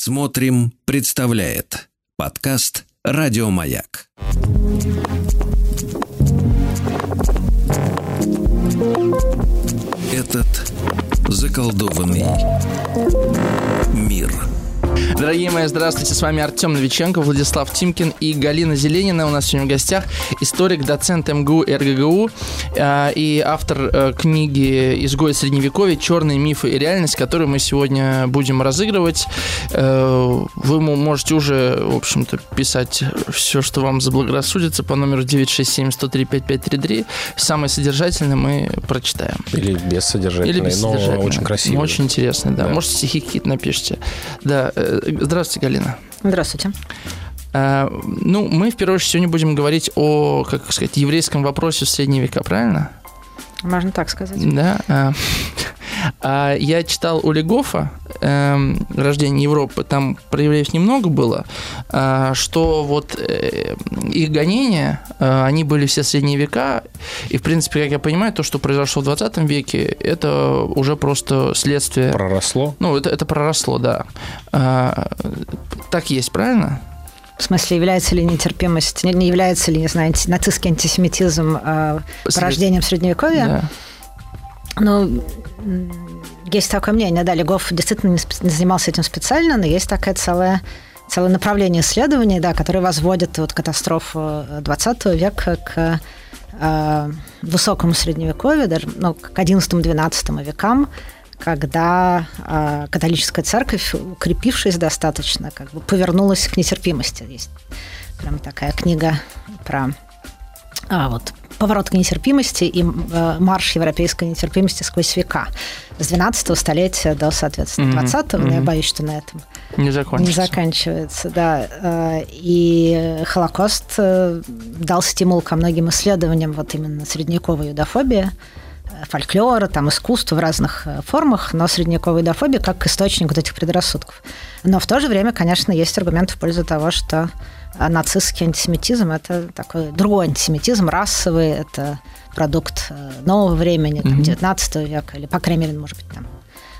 Смотрим, представляет подкаст Радиомаяк. Этот заколдованный мир. Дорогие мои, здравствуйте, с вами Артем Новиченко, Владислав Тимкин и Галина Зеленина. У нас сегодня в гостях историк, доцент МГУ РГГУ э, и автор э, книги «Изгой Средневековья. Черные мифы и реальность», которую мы сегодня будем разыгрывать. Э, вы можете уже, в общем-то, писать все, что вам заблагорассудится по номеру 967-103-5533. Самое содержательное мы прочитаем. Или без содержательной, Или без но очень красиво. Очень интересно, да. Да. Может, стихи какие-то напишите. Да. Э, Здравствуйте, Галина. Здравствуйте. Э, Ну, мы в первую очередь сегодня будем говорить о, как сказать, еврейском вопросе в средние века, правильно? Можно так сказать. Да. Э, а Я читал у Легофа эм, «Рождение Европы», там про евреев немного было, а, что вот э, их гонения, э, они были все средние века, и, в принципе, как я понимаю, то, что произошло в 20 веке, это уже просто следствие... Проросло. Ну, это, это проросло, да. А, Так есть, правильно? В смысле, является ли нетерпимость, не, не является ли, не знаю, анти- нацистский антисемитизм э, порождением Средневековья? Да. Ну, есть такое мнение, да, Легов действительно не занимался этим специально, но есть такое целое, целое направление исследований, да, которое возводит вот катастрофу 20 века к э, высокому средневековью, даже ну, к 11-12 векам, когда э, католическая церковь, укрепившись достаточно, как бы повернулась к нетерпимости. Есть прям такая книга про а, вот, поворот к нетерпимости и э, марш европейской нетерпимости сквозь века. С 12 столетия до, соответственно, Мгм, 20-го. но Я боюсь, что на этом Не не закончится. заканчивается, да. Э, И Холокост э, дал стимул ко многим исследованиям вот именно средневековой юдофобии, фольклора, там, искусства в разных формах, но средневековая юдофобия как источник вот этих предрассудков. Но в то же время, конечно, есть аргумент в пользу того, что нацистский антисемитизм – это такой другой антисемитизм, расовый, это продукт э, нового времени, там, Мгм. 19 века, или, по крайней мере, может быть, там,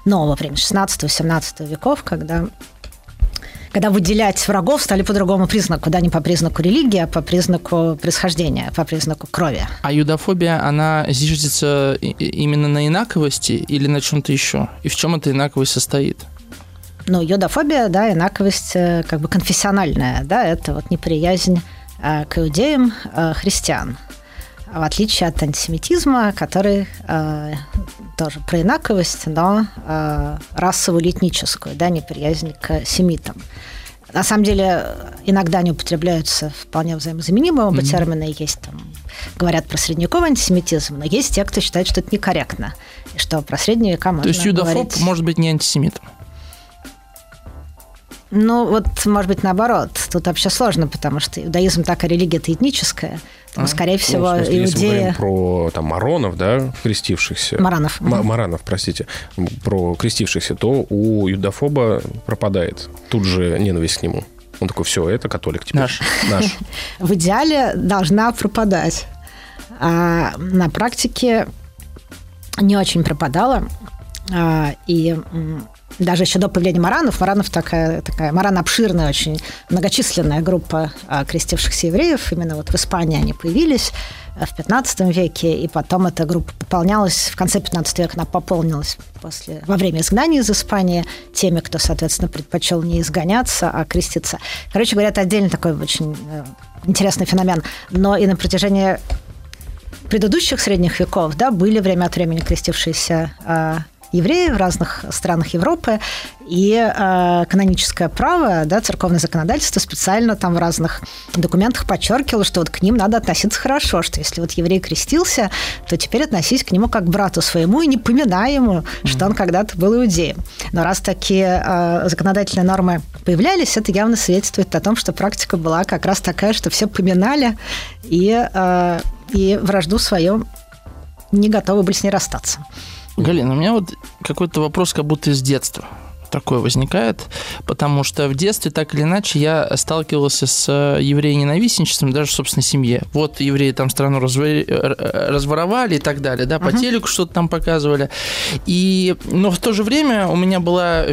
нового времени, 16-17 веков, когда когда выделять врагов стали по другому признаку, да, не по признаку религии, а по признаку происхождения, по признаку крови. А юдофобия, она зиждется именно на инаковости или на чем-то еще? И в чем эта инаковость состоит? Ну, юдофобия, да, инаковость э, как бы конфессиональная, да, это вот неприязнь э, к иудеям э, христиан. В отличие от антисемитизма, который э, тоже про инаковость, но э, расовую или этническую, да, неприязнь к семитам. На самом деле, иногда они употребляются вполне взаимозаменимые оба Мгм. термина. Есть там, говорят про средневековый антисемитизм, но есть те, кто считает, что это некорректно. И что про средние века можно То есть юдофоб говорить... может быть не антисемитом? Ну, вот, может быть, наоборот. Тут вообще сложно, потому что иудаизм так, а религия-то этническая. Поэтому, А. скорее Ну, всего, в смысле, если мы иудеи... говорим про там, маронов, да, крестившихся. Маранов. Ма- Мгм. Маранов, простите. Про крестившихся, то у юдофоба пропадает тут же ненависть к нему. Он такой, все, это католик теперь. Наш. Наш. в идеале должна пропадать. А на практике не очень пропадала. А, и м, даже еще до появления маранов, маранов такая, такая маран обширная, очень многочисленная группа а, крестившихся евреев. Именно вот в Испании они появились а, в 15 веке, и потом эта группа пополнялась, в конце 15 века она пополнилась после, во время изгнания из Испании теми, кто, соответственно, предпочел не изгоняться, а креститься. Короче говоря, это отдельно такой очень э, интересный феномен. Но и на протяжении предыдущих средних веков, да, были время от времени крестившиеся э, евреи в разных странах Европы, и э, каноническое право, да, церковное законодательство специально там в разных документах подчеркивало, что вот к ним надо относиться хорошо, что если вот еврей крестился, то теперь относись к нему как к брату своему и не поминай ему, что он когда-то был иудеем. Но раз такие э, законодательные нормы появлялись, это явно свидетельствует о том, что практика была как раз такая, что все поминали и, э, и вражду свою не готовы были с ней расстаться. Галина, у меня вот какой-то вопрос как будто из детства. Такое возникает, потому что в детстве так или иначе я сталкивался с евреи-ненавистничеством даже в собственной семье. Вот евреи там страну разво- разворовали и так далее, да, по uh-huh. телеку что-то там показывали. И, но в то же время у меня была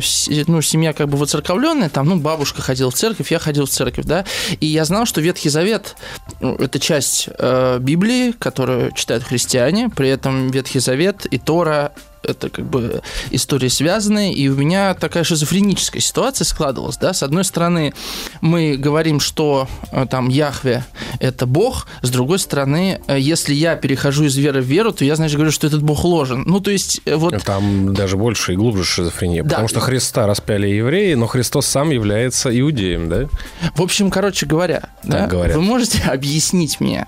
ну, семья как бы воцерковленная, там, ну, бабушка ходила в церковь, я ходил в церковь, да, и я знал, что Ветхий Завет ну, это часть э, Библии, которую читают христиане, при этом Ветхий Завет и Тора это как бы истории связанные, и у меня такая шизофреническая ситуация складывалась, да, с одной стороны мы говорим, что э, там Яхве – это Бог, с другой стороны, э, если я перехожу из веры в веру, то я, значит, говорю, что этот Бог ложен. Ну, то есть э, вот... Там даже больше и глубже шизофрения, да. потому что Христа распяли евреи, но Христос сам является иудеем, да? В общем, короче говоря, так да, говорят. вы можете объяснить мне,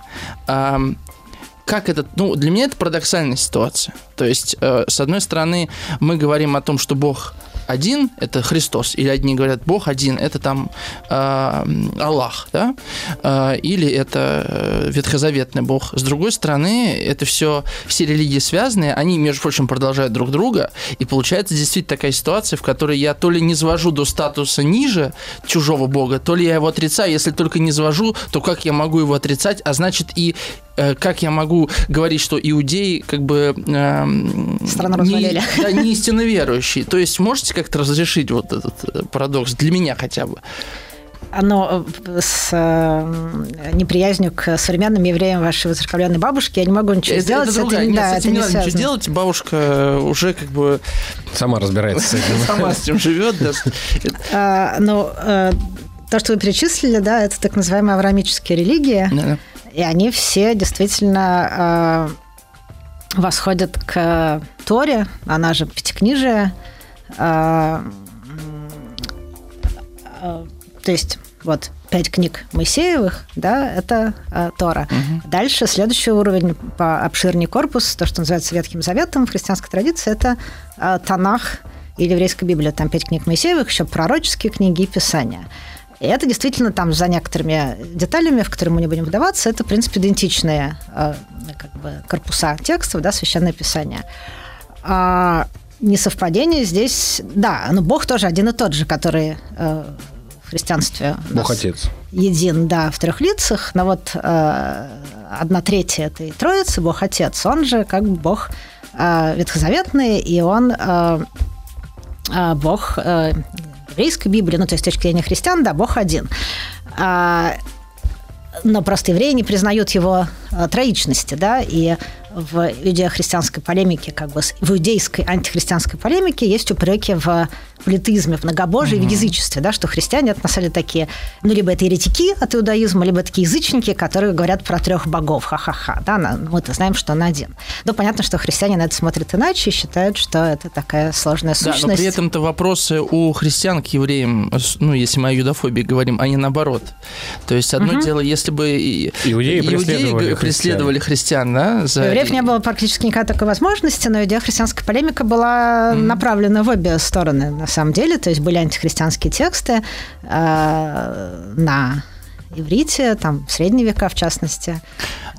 как это, ну, для меня это парадоксальная ситуация. То есть, э, с одной стороны, мы говорим о том, что Бог один – это Христос, или одни говорят Бог один – это там э, Аллах, да, э, или это э, ветхозаветный Бог. С другой стороны, это все, все религии связаны, они, между прочим, продолжают друг друга, и получается действительно такая ситуация, в которой я то ли не свожу до статуса ниже чужого Бога, то ли я его отрицаю, если только не свожу, то как я могу его отрицать, а значит и как я могу говорить, что иудеи как бы... Э, Страну развалили. Не, да, не истинно верующие. То есть можете как-то разрешить вот этот э, парадокс для меня хотя бы? оно э, с э, неприязнью к современным евреям вашей воцерковленной бабушки, я не могу ничего это, сделать. Это другая. Это, Нет, да, с этим не, не надо ничего делать. Бабушка уже как бы... Сама разбирается с этим. Сама с этим живет. А, ну, то, что вы перечислили, да, это так называемые авраамические религии. И они все действительно восходят к Торе, она же пятикнижие, а, а, то есть вот пять книг Моисеевых, да, это э, Тора. Угу. Дальше следующий уровень по обширнее корпус, то, что называется Ветхим Заветом в христианской традиции, это э, Танах или еврейская Библия. Там пять книг Моисеевых, еще пророческие книги и Писания. И это действительно там за некоторыми деталями, в которые мы не будем вдаваться, это, в принципе, идентичные э, как бы корпуса текстов, да, Священное Писание. А, несовпадение здесь, да, но Бог тоже один и тот же, который э, в христианстве Бог Отец един, да, в трех лицах, но вот э, одна третья этой троицы Бог Отец, он же как бы Бог э, ветхозаветный, и он э, Бог э, еврейской Библии, ну то есть с точки зрения христиан, да, Бог один. А, но просто евреи не признают его э, троичности, да, и в иудео-христианской полемике, как бы в иудейской антихристианской полемике есть упреки в политизме, в многобожии, mm-hmm. в язычестве, да, что христиане это на самом деле такие, ну, либо это еретики от иудаизма, либо такие язычники, которые говорят про трех богов, ха-ха-ха, да, мы-то знаем, что он один. Но понятно, что христиане на это смотрят иначе и считают, что это такая сложная сущность. Да, но при этом-то вопросы у христиан к евреям, ну, если мы о юдофобии говорим, они наоборот. То есть одно mm-hmm. дело, если бы иудеи, преследовали, преследовали христиан, да, за... Евреев не было практически никакой такой возможности, но иудео-христианская полемика была mm-hmm. направлена в обе стороны, на самом деле. То есть были антихристианские тексты э, на иврите, там, в средние века, в частности.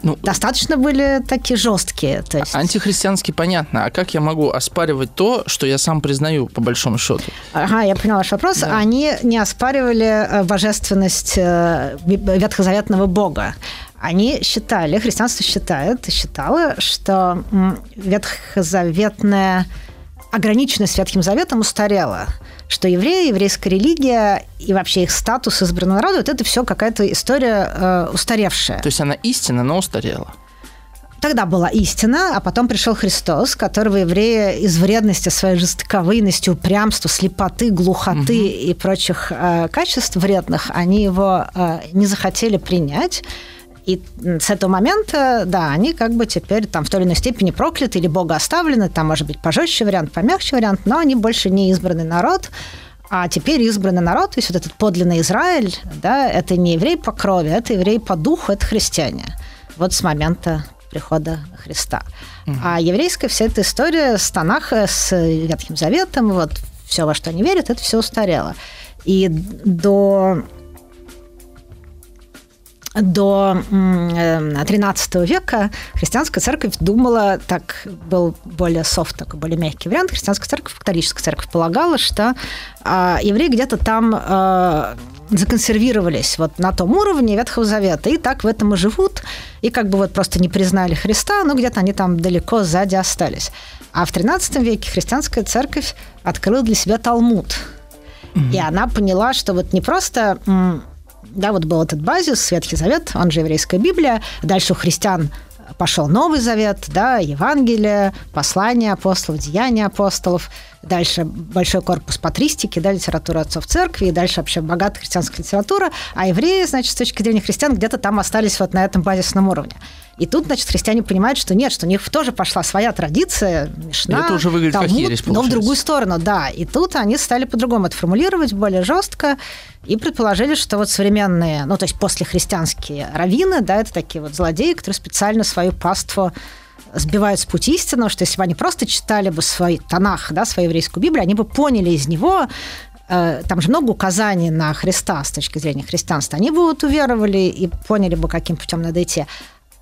Ну, Достаточно были такие жесткие. То есть... Антихристианский понятно. А как я могу оспаривать то, что я сам признаю, по большому счету? Ага, я поняла ваш вопрос. Да. Они не оспаривали э, божественность э, ветхозаветного бога. Они считали, христианство считает и считало, что ветхозаветная ограниченность Ветхим Заветом устарела что евреи, еврейская религия и вообще их статус избранного народа, вот это все какая-то история э, устаревшая. То есть она истина, но устарела. Тогда была истина, а потом пришел Христос, которого евреи из вредности, своей жестоковыйности, упрямства, слепоты, глухоты угу. и прочих э, качеств вредных, они его э, не захотели принять. И с этого момента, да, они как бы теперь там в той или иной степени прокляты или Бога оставлены, там может быть пожестче вариант, помягче вариант, но они больше не избранный народ, а теперь избранный народ, то есть вот этот подлинный Израиль, да, это не еврей по крови, это еврей по духу, это христиане. Вот с момента прихода Христа. Угу. А еврейская вся эта история с Танаха, с Ветхим Заветом, вот все, во что они верят, это все устарело. И до до XIII века христианская церковь думала, так был более софт, такой более мягкий вариант, христианская церковь, католическая церковь полагала, что а, евреи где-то там а, законсервировались вот на том уровне Ветхого Завета, и так в этом и живут, и как бы вот просто не признали Христа, но где-то они там далеко сзади остались. А в XIII веке христианская церковь открыла для себя Талмуд. Mm-hmm. И она поняла, что вот не просто да, вот был этот базис, Ветхий Завет, он же еврейская Библия. Дальше у христиан пошел Новый Завет, да, Евангелие, послания апостолов, деяния апостолов, дальше большой корпус патристики, да, литература отцов церкви, и дальше вообще богатая христианская литература, а евреи, значит, с точки зрения христиан, где-то там остались вот на этом базисном уровне. И тут, значит, христиане понимают, что нет, что у них тоже пошла своя традиция, Мишна, Это уже выглядит Талмуд, как ересь, но в другую сторону, да. И тут они стали по-другому это формулировать, более жестко, и предположили, что вот современные, ну, то есть после христианские раввины, да, это такие вот злодеи, которые специально свою паству сбивают с пути истинного, что если бы они просто читали бы свой Танах, да, свою еврейскую Библию, они бы поняли из него, э, там же много указаний на Христа с точки зрения христианства, они бы вот уверовали и поняли бы, каким путем надо идти.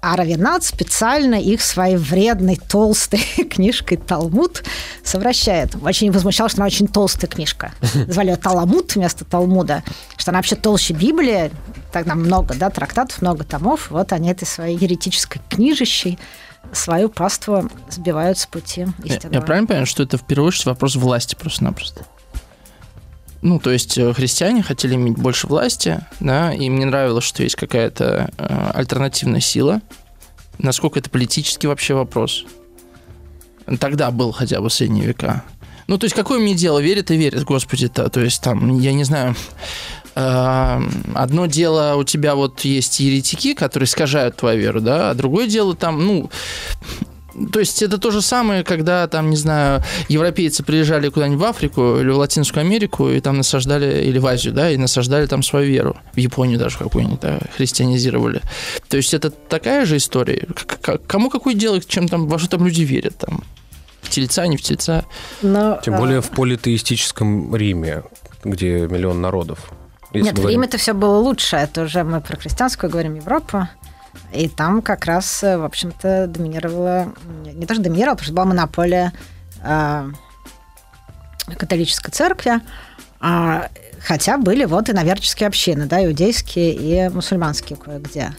А Равинат специально их своей вредной, толстой книжкой «Талмуд» совращает. Очень возмущал, что она очень толстая книжка. Звали ее «Таламуд» вместо «Талмуда», что она вообще толще Библии. Тогда много, да, трактатов, много томов. Вот они этой своей еретической книжищей свою паству сбивают с пути истинного. Я, я правильно понимаю, что это в первую очередь вопрос власти просто-напросто? Ну, то есть э, христиане хотели иметь больше власти, да, и мне нравилось, что есть какая-то э, альтернативная сила. Насколько это политический вообще вопрос? Тогда был хотя бы в средние века. Ну, то есть, какое мне дело, верит и верит, Господи-то. То есть, там, я не знаю, одно дело у тебя вот есть еретики, которые искажают твою веру, да, а другое дело там, ну, то есть это то же самое, когда там, не знаю, европейцы приезжали куда-нибудь в Африку или в Латинскую Америку и там насаждали, или в Азию, да, и насаждали там свою веру. В Японию даже какую-нибудь, да, христианизировали. То есть это такая же история. Кому какое дело, чем там, во что там люди верят там? В тельца, не в тельца. Но, Тем более а... в политеистическом Риме, где миллион народов. Нет, говорим... в Риме это все было лучше. Это уже мы про христианскую говорим, Европу. И там как раз, в общем-то, доминировала, не то что доминировала, потому что была монополия э, католической церкви, а, хотя были вот и наверческие общины, да, иудейские и мусульманские кое-где.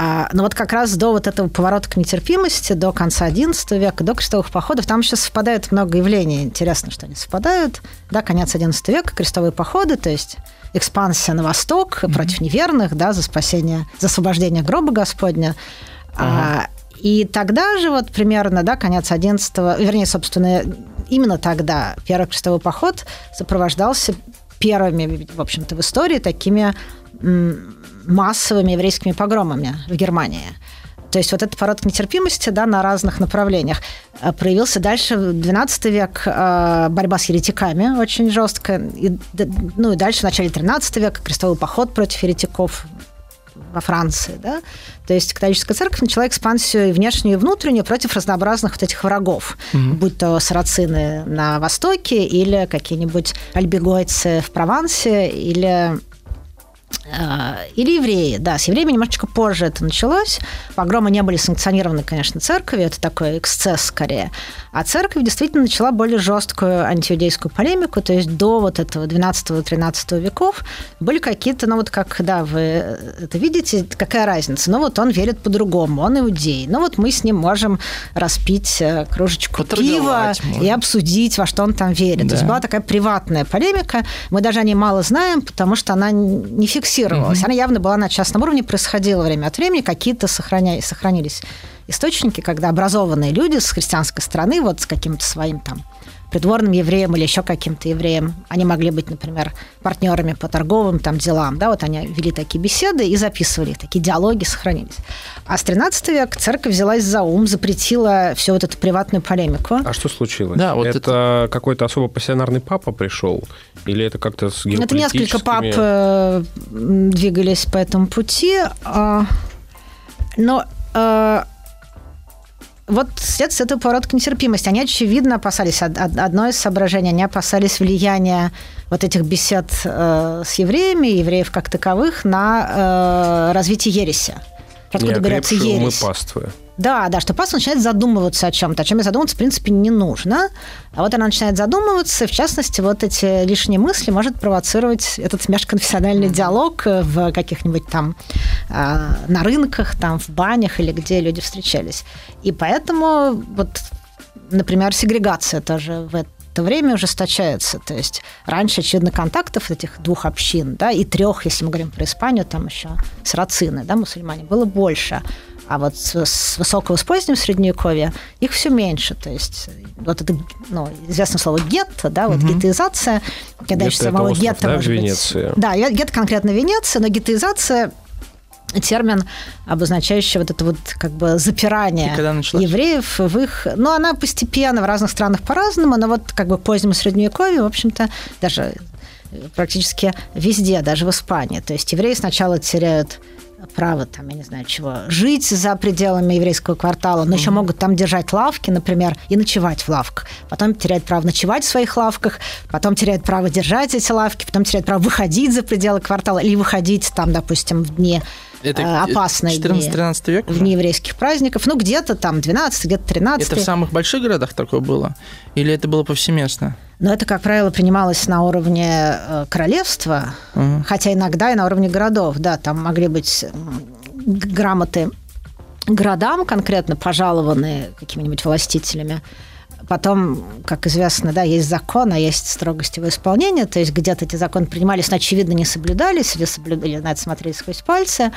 А, но вот как раз до вот этого поворота к нетерпимости, до конца XI века, до крестовых походов, там еще совпадает много явлений. Интересно, что они совпадают. Да, конец XI века, крестовые походы, то есть экспансия на восток mm-hmm. против неверных, да, за спасение, за освобождение гроба Господня. Uh-huh. А, и тогда же вот примерно, да, конец 11 вернее, собственно, именно тогда первый крестовый поход сопровождался первыми, в общем-то, в истории такими массовыми еврейскими погромами в Германии. То есть вот этот пород к нетерпимости да, на разных направлениях э, проявился дальше в XII век э, борьба с еретиками очень жесткая. И, ну и дальше в начале XIII века крестовый поход против еретиков во Франции, да, то есть католическая церковь начала экспансию и внешнюю, и внутреннюю против разнообразных вот этих врагов, угу. будь то сарацины на Востоке или какие-нибудь альбегойцы в Провансе или или евреи, да, с евреями немножечко позже это началось. Погромы не были санкционированы, конечно, церковью, это такой эксцесс скорее. А церковь действительно начала более жесткую антиудейскую полемику, то есть до вот этого 12-13 веков были какие-то, ну вот как, да, вы это видите, какая разница? Ну вот он верит по-другому, он иудей. Ну вот мы с ним можем распить э, кружечку пива можно. и обсудить, во что он там верит. Да. То есть была такая приватная полемика, мы даже о ней мало знаем, потому что она не фиксировалась. Угу. Она явно была на частном уровне, происходила время от времени, какие-то сохраня... сохранились источники, когда образованные люди с христианской стороны, вот с каким-то своим там придворным евреем или еще каким-то евреем. Они могли быть, например, партнерами по торговым там, делам. Да, вот они вели такие беседы и записывали такие диалоги сохранились. А с 13 века церковь взялась за ум, запретила всю вот эту приватную полемику. А что случилось? Да, вот это, это... какой-то особо пассионарный папа пришел? Или это как-то с Это несколько пап э, двигались по этому пути. Э, но вот следствие этого поворота к нетерпимости. Они, очевидно, опасались, одно из соображений, они опасались влияния вот этих бесед э, с евреями, евреев как таковых, на э, развитие ереси. Откуда берется ересь? Паствы. Да, да, что паства начинает задумываться о чем-то, о чем я задумываться, в принципе, не нужно. А вот она начинает задумываться, и, в частности, вот эти лишние мысли может провоцировать этот межконфессиональный диалог в каких-нибудь там э, на рынках, там в банях или где люди встречались. И поэтому вот, например, сегрегация тоже в это время ужесточается. То есть раньше, очевидно, контактов этих двух общин, да, и трех, если мы говорим про Испанию, там еще сарацины, да, мусульмане, было больше. А вот с, с высокого с позднего средневековья их все меньше. То есть вот это ну, известное слово гетто, да, вот угу. гетtoизация, когда еще самого гетто да, может Венеция. быть... Да, гетто конкретно Венеция, но гетtoизация термин, обозначающий вот это вот как бы запирание евреев в их... Ну, она постепенно в разных странах по-разному, но вот как бы в позднем Средневековье, в общем-то, даже практически везде, даже в Испании. То есть евреи сначала теряют право, там, я не знаю чего, жить за пределами еврейского квартала, но mm-hmm. еще могут там держать лавки, например, и ночевать в лавках. Потом теряют право ночевать в своих лавках, потом теряют право держать эти лавки, потом теряют право выходить за пределы квартала или выходить там, допустим, в дни это э, опасные 14-13 век? В дни еврейских праздников. Ну, где-то там 12, где-то 13. Это в самых больших городах такое было? Или это было повсеместно? Но это, как правило, принималось на уровне э, королевства, угу. хотя иногда и на уровне городов. Да, там могли быть грамоты городам конкретно пожалованные какими-нибудь властителями. Потом, как известно, да, есть закон, а есть строгость его исполнения. То есть где-то эти законы принимались, но, очевидно, не соблюдались, или соблюдали, на это смотреть сквозь пальцы.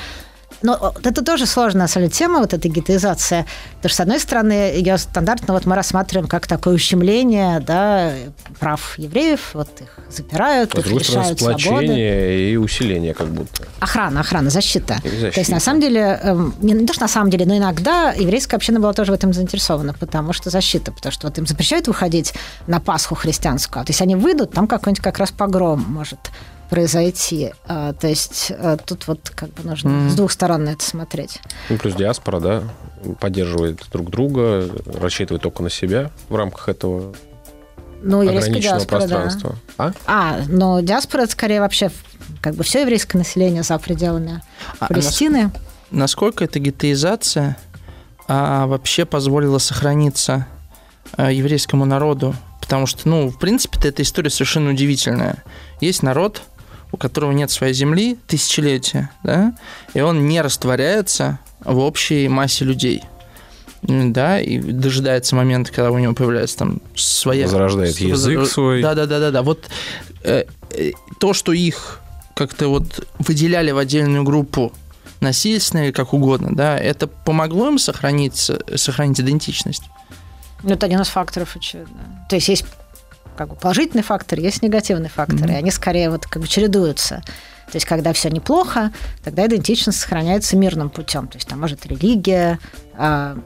Но это тоже сложная на тема, вот эта гетеизация. Потому что, с одной стороны, ее стандартно вот мы рассматриваем как такое ущемление да, прав евреев, вот их запирают, а их лишают свободы. и усиление как будто. Охрана, охрана, защита. защита. То есть, на самом деле, эм, не то, что на самом деле, но иногда еврейская община была тоже в этом заинтересована, потому что защита, потому что вот им запрещают выходить на Пасху христианскую, а то есть они выйдут, там какой-нибудь как раз погром может произойти. А, то есть а, тут вот как бы нужно mm. с двух сторон на это смотреть. Ну, плюс диаспора, да, поддерживает друг друга, рассчитывает только на себя в рамках этого ну, ограниченного диаспора, пространства. Да. А? а, но диаспора это скорее вообще как бы все еврейское население за пределами а, Палестины. А насколько эта гетеизация а, вообще позволила сохраниться а, еврейскому народу? Потому что, ну, в принципе, эта история совершенно удивительная. Есть народ, у которого нет своей земли тысячелетия, да, и он не растворяется в общей массе людей да, и дожидается момента, когда у него появляется там своя... Возрождает язык свой. Да-да-да-да. Вот э, э, то, что их как-то вот выделяли в отдельную группу насильственно или как угодно, да, это помогло им сохранить, сохранить идентичность? Ну, это один из факторов, очевидно. То есть есть как бы положительный фактор, есть негативный фактор, mm-hmm. и они скорее вот как бы чередуются. То есть, когда все неплохо, тогда идентичность сохраняется мирным путем. То есть, там может религия а,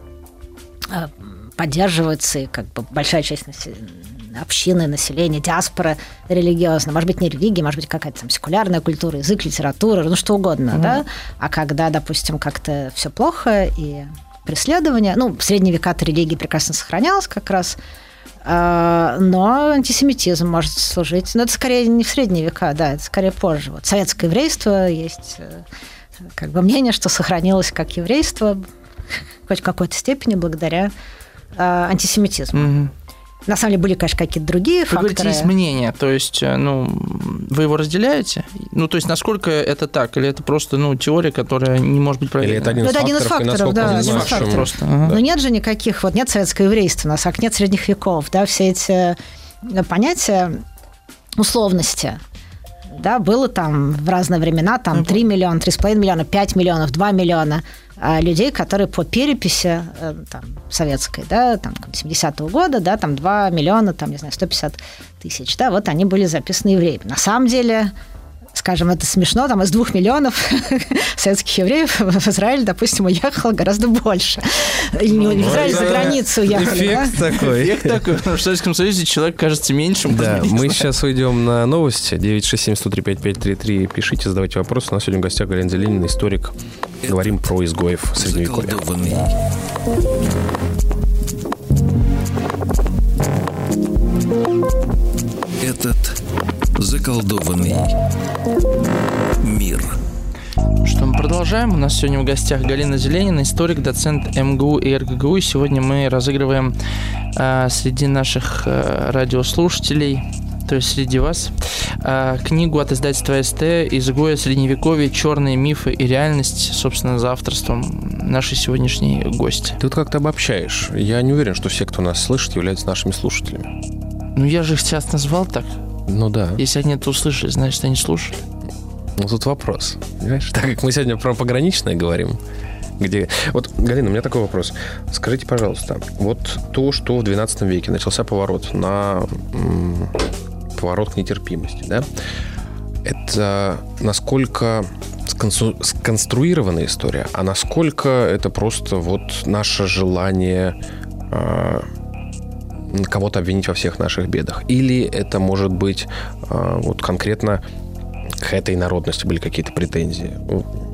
а, поддерживается, и как бы большая часть населения общины, населения, диаспора религиозная. Может быть, не религия, может быть, какая-то там секулярная культура, язык, литература, ну что угодно, mm-hmm. да? А когда, допустим, как-то все плохо и преследование, ну, в средние века религия прекрасно сохранялась как раз, но антисемитизм может служить. Но это скорее не в средние века, да, это скорее позже. Вот советское еврейство есть э, как бы мнение, что сохранилось как еврейство хоть в какой-то степени благодаря а, антисемитизму. Угу. На самом деле были, конечно, какие-то другие вы факторы. Говорите, есть мнение, то есть, э, ну, вы его разделяете? Ну, то есть, насколько это так, или это просто, ну, теория, которая не может быть проверена? Или это один из, ну, это один из факторов, да, один из факторов просто. Ага. Но нет же никаких, вот нет советского еврейства у нас, как нет средних веков, да, все эти э, понятия условности, да, было там в разные времена, там 3 миллиона, 3,5 миллиона, 5 миллионов, 2 миллиона – людей, которые по переписи э, там, советской, да, там, 70-го года, да, там 2 миллиона, там, не знаю, 150 тысяч, да, вот они были записаны евреями. На самом деле, скажем, это смешно, там из двух миллионов советских евреев в Израиль, допустим, уехало гораздо больше. И не в Израиль, за границу уехали. Эффект да? такой. Эффект такой. В Советском Союзе человек кажется меньшим. Да, мы сейчас уйдем на новости. 967-103-5533. Пишите, задавайте вопросы. У нас сегодня в гостях Галина Зеленина, историк. Говорим про изгоев Средневековья. Этот Заколдованный мир. Что мы продолжаем. У нас сегодня в гостях Галина Зеленина, историк, доцент МГУ и РГГУ. И сегодня мы разыгрываем э, среди наших э, радиослушателей то есть среди вас, э, книгу от издательства СТ «Изгоя Средневековья. Черные мифы и реальность», собственно, за авторством нашей сегодняшней гости. Ты вот как-то обобщаешь. Я не уверен, что все, кто нас слышит, являются нашими слушателями. Ну, я же их сейчас назвал так. Ну да. Если они это услышали, значит, они слушали. Ну тут вопрос. Понимаешь? Так как мы сегодня про пограничное говорим, где... Вот, Галина, у меня такой вопрос. Скажите, пожалуйста, вот то, что в 12 веке начался поворот на м, поворот к нетерпимости, да? Это насколько сконсу- история, а насколько это просто вот наше желание а, кого-то обвинить во всех наших бедах? Или это может быть а, вот конкретно к этой народности были какие-то претензии?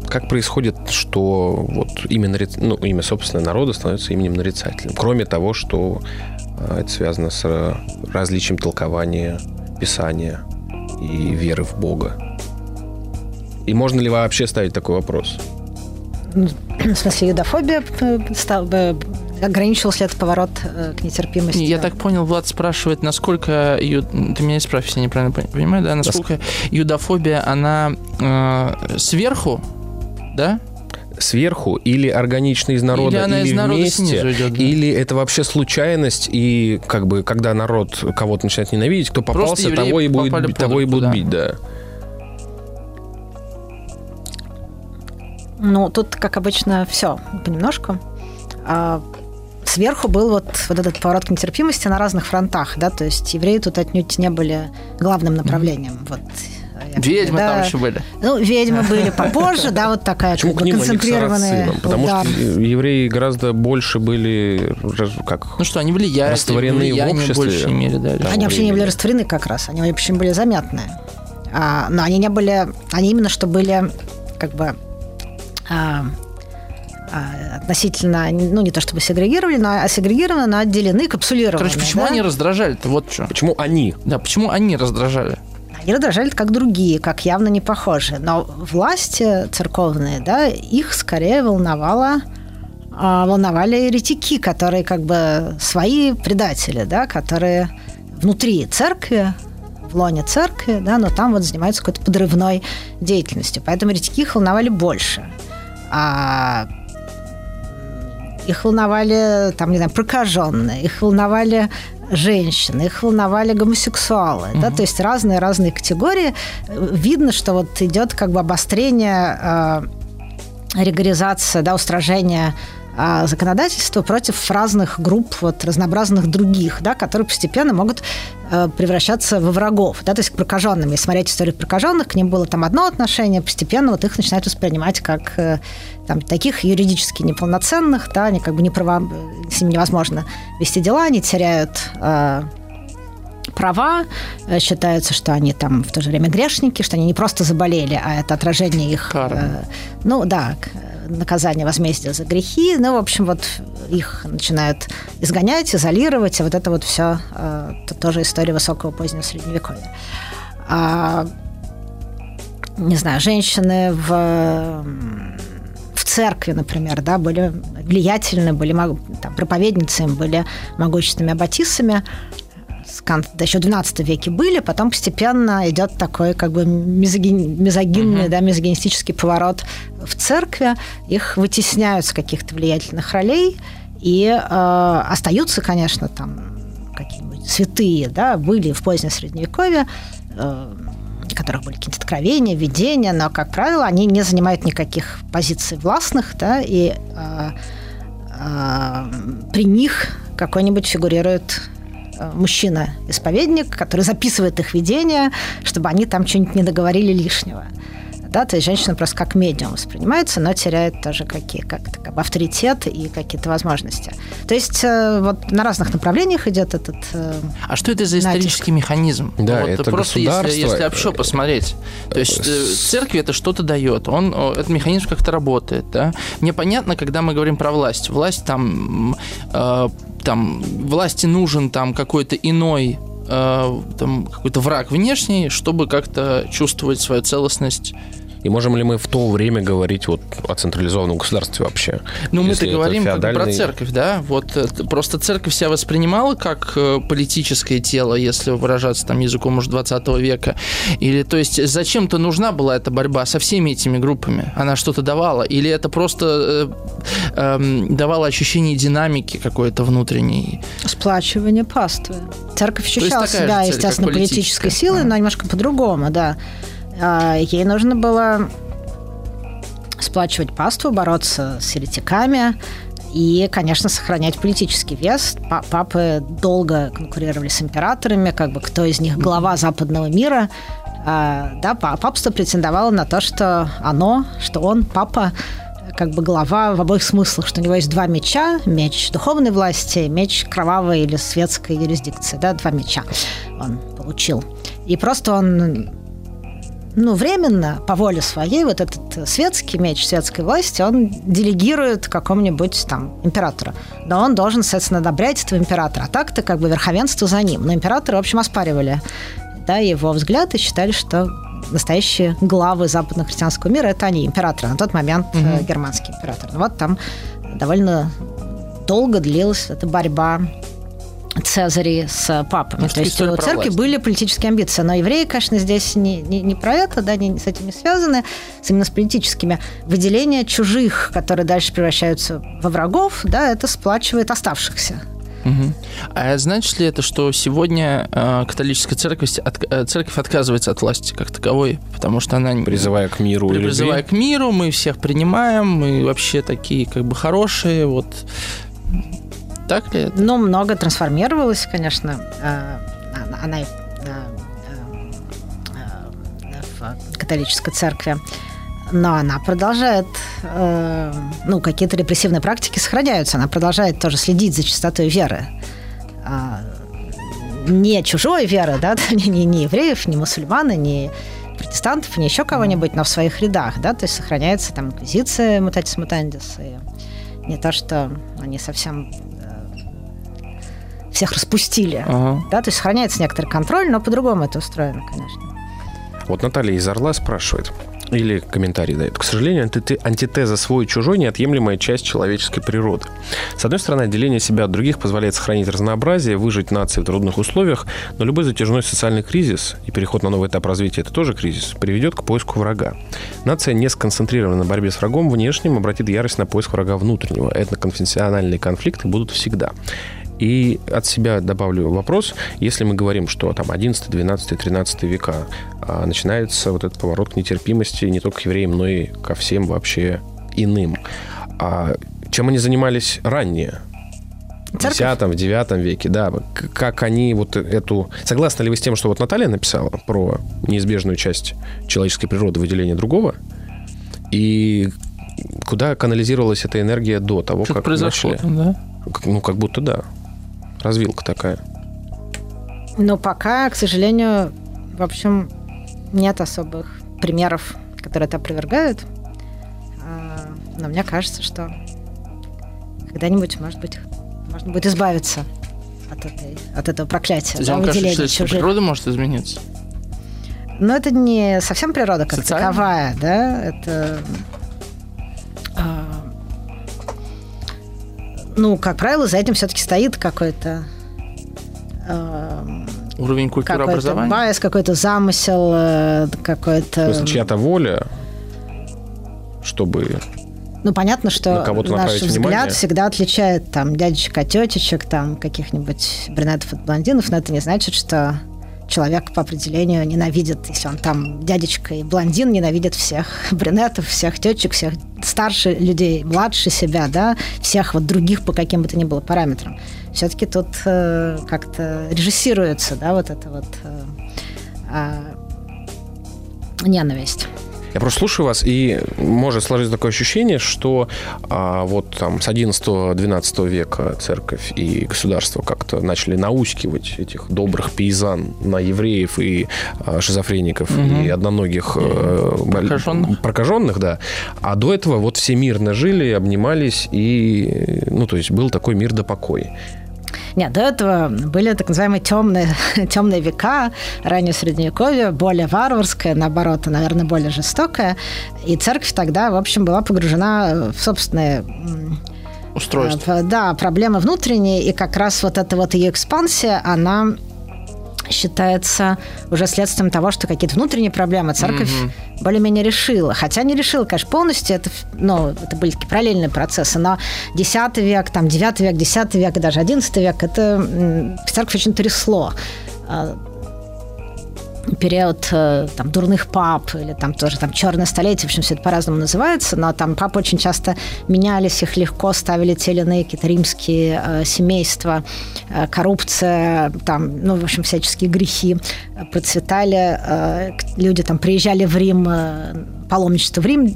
Как происходит, что вот имя, ну, имя собственного народа становится именем нарицательным? Кроме того, что а, это связано с различием толкования Писания и веры в Бога. И можно ли вообще ставить такой вопрос? В смысле, юдофобия ли этот поворот э, к нетерпимости? Я так понял, Влад спрашивает, насколько... ю- Ты меня исправь, если я неправильно пон- понимаю, да? Насколько юдофобия, она э, сверху, да? Сверху или органично из народа, Или она или из народа вместе, снизу идет, да. или это вообще случайность, и как бы когда народ кого-то начинает ненавидеть, кто попался, того и будет, под того и руку, будут да. бить, да. Ну, тут, как обычно, все понемножку. А, Сверху был вот, вот этот поворот к нетерпимости на разных фронтах, да, то есть евреи тут отнюдь не были главным направлением. Вот, я как бы, Ведьмы да. там еще были. Ну, ведьмы были попозже, да, вот такая Почему как к бы к концентрированная. сарацинам? Потому удар. что евреи гораздо больше были, как, Ну что, они влияют, Растворены в обществе. больше имели, да. Да. Они вообще не были растворены как раз, они очень были заметные. А, но они не были, они именно что были как бы а, относительно, ну не то чтобы сегрегировали, но а сегрегированы, но отделены, капсулированы. Короче, почему да? они раздражали-то? Вот что. Почему они? Да, почему они раздражали? Они раздражали как другие, как явно не похожие. Но власти церковные, да, их скорее волновало а, волновали еретики, которые как бы свои предатели, да, которые внутри церкви, в лоне церкви, да, но там вот занимаются какой-то подрывной деятельностью. Поэтому еретики их волновали больше. А их волновали, там, не знаю, прокаженные, их волновали женщины, их волновали гомосексуалы, да, то есть разные-разные категории. Видно, что вот идет как бы обострение, э, регоризация, да, устражение э, законодательства против разных групп, вот, разнообразных других, да, которые постепенно могут э, превращаться во врагов, да, то есть к прокаженным. Если смотреть историю прокаженных, к ним было там одно отношение, постепенно вот их начинают воспринимать как э, там, таких юридически неполноценных, да, они как бы не права, с ними невозможно вести дела, они теряют э, права, э, считается, что они там в то же время грешники, что они не просто заболели, а это отражение их, э, ну да, наказание возмездия за грехи, ну, в общем, вот их начинают изгонять, изолировать, и вот это вот все тоже история высокого позднего средневековья. А, не знаю, женщины в, в церкви, например, да, были влиятельны, были там, проповедницами, были могущественными аббатисами, да, еще в XII веке были, потом постепенно идет такой как бы мизогин- мизогинный, да, мизогинистический поворот в церкви, их вытесняют с каких-то влиятельных ролей, и э, остаются, конечно, там какие-нибудь святые, да, были в позднее Средневековье, э, у которых были какие-то откровения, видения, но, как правило, они не занимают никаких позиций властных, да, и э, э, при них какой-нибудь фигурирует мужчина-исповедник, который записывает их видения, чтобы они там что-нибудь не договорили лишнего. Да, то есть женщина просто как медиум воспринимается, но теряет тоже какие, как, как бы авторитет и какие-то возможности. То есть э, вот на разных направлениях идет этот... э, А что это за Натиск. исторический механизм? Да, вот это просто если, государство, если вообще э, посмотреть. То есть э, церкви это что-то дает. Он, этот механизм как-то работает. Да? Мне понятно, когда мы говорим про власть. Власть там, э, там власти нужен там какой-то иной э, там какой-то враг внешний, чтобы как-то чувствовать свою целостность и можем ли мы в то время говорить вот о централизованном государстве вообще? Ну, мы-то говорим феодальный... про церковь, да. Вот э, просто церковь себя воспринимала как э, политическое тело, если выражаться там языком уже 20 века. Или, то есть, зачем-то нужна была эта борьба со всеми этими группами? Она что-то давала? Или это просто э, э, давало ощущение динамики какой-то внутренней? Сплачивание паствы. Церковь ощущала себя, естественно, политической силой, а. но немножко по-другому, да. А, ей нужно было сплачивать паству, бороться с еретиками и, конечно, сохранять политический вес. Папы долго конкурировали с императорами, как бы кто из них глава западного мира. А, да, папство претендовало на то, что оно, что он, папа, как бы глава в обоих смыслах, что у него есть два меча, меч духовной власти, меч кровавой или светской юрисдикции, да, два меча он получил. И просто он ну, временно, по воле своей, вот этот светский меч светской власти, он делегирует какому-нибудь там императору. Но он должен, соответственно, одобрять этого императора. А так-то как бы верховенство за ним. Но императоры, в общем, оспаривали да, его взгляд и считали, что настоящие главы западно-христианского мира это они, императоры. На тот момент mm-hmm. германский император. Ну, вот там довольно долго длилась эта борьба Цезари с папами. Может, То есть у церкви власть. были политические амбиции. Но евреи, конечно, здесь не, не, не про это, да, не с этим не связаны, с именно с политическими. Выделение чужих, которые дальше превращаются во врагов, да, это сплачивает оставшихся. Угу. А значит ли это, что сегодня э, католическая церковь, от, э, церковь отказывается от власти как таковой, потому что она призывая к миру, призывая к миру, мы всех принимаем, мы вообще такие как бы хорошие, вот так ли это? Ну, много трансформировалось, конечно. Э, она э, э, в католической церкви. Но она продолжает, ну, какие-то репрессивные практики сохраняются. Она продолжает тоже следить за чистотой веры. Не чужой веры, да, не, не евреев, не мусульман, не протестантов, не еще кого-нибудь, но в своих рядах, да, то есть сохраняется там инквизиция мутатис мутандис, и не то, что они совсем всех распустили. Ага. Да, то есть сохраняется некоторый контроль, но по-другому это устроено, конечно. Вот Наталья из Орла спрашивает, или комментарий дает. К сожалению, антитеза свой-чужой – неотъемлемая часть человеческой природы. С одной стороны, отделение себя от других позволяет сохранить разнообразие, выжить нации в трудных условиях, но любой затяжной социальный кризис и переход на новый этап развития – это тоже кризис, приведет к поиску врага. Нация, не сконцентрирована на борьбе с врагом внешним, обратит ярость на поиск врага внутреннего. Этноконфессиональные конфликты будут всегда. И от себя добавлю вопрос, если мы говорим, что там 11, 12, 13 века а, начинается вот этот поворот к нетерпимости не только к евреям, но и ко всем вообще иным. А чем они занимались ранее? В X, в 9 веке, да. Как они вот эту... Согласны ли вы с тем, что вот Наталья написала про неизбежную часть человеческой природы, выделение другого? И куда канализировалась эта энергия до того, Что как произошло, начали? да? Ну, как будто да развилка такая? Но пока, к сожалению, в общем, нет особых примеров, которые это опровергают. А, но мне кажется, что когда-нибудь, может быть, можно будет избавиться от, этой, от этого проклятия. То да, вам кажется, что природа может измениться? Но это не совсем природа как Социально? таковая, да, это ну, как правило, за этим все-таки стоит какой-то э, уровень культуры образования. Байс, какой-то замысел, э, какой-то. В смысле, чья-то воля, чтобы ну, понятно, что наш взгляд внимание. всегда отличает там дядечек от тетечек, там каких-нибудь брюнетов от блондинов, но это не значит, что человек по определению ненавидит, если он там дядечка и блондин, ненавидит всех брюнетов, всех тетчек, всех старше людей, младше себя, да, всех вот других по каким бы то ни было параметрам. Все-таки тут э, как-то режиссируется, да, вот эта вот э, э, ненависть. Я просто слушаю вас, и может сложиться такое ощущение, что а, вот там с 11-12 века церковь и государство как-то начали наускивать этих добрых пейзан на евреев и а, шизофреников угу. и одноногих э, прокаженных. прокаженных, да. А до этого вот все мирно жили, обнимались, и, ну, то есть был такой мир да покой. Нет, до этого были так называемые темные, темные века, раннее средневековье, более варварское, наоборот, наверное, более жестокое. И церковь тогда, в общем, была погружена в собственные устройство. Да, проблемы внутренние, и как раз вот эта вот ее экспансия, она считается уже следствием того, что какие-то внутренние проблемы церковь mm-hmm. более-менее решила. Хотя не решила, конечно, полностью. Это, ну, это были такие параллельные процессы. Но X век, там, 9 век, X век и даже XI век это церковь очень трясло а, период э, там, дурных пап или там тоже там черное столетие, в общем, все это по-разному называется, но там папы очень часто менялись, их легко ставили те или иные какие-то римские э, семейства, э, коррупция, там, ну, в общем, всяческие грехи процветали, э, люди там приезжали в Рим, э, паломничество в Рим,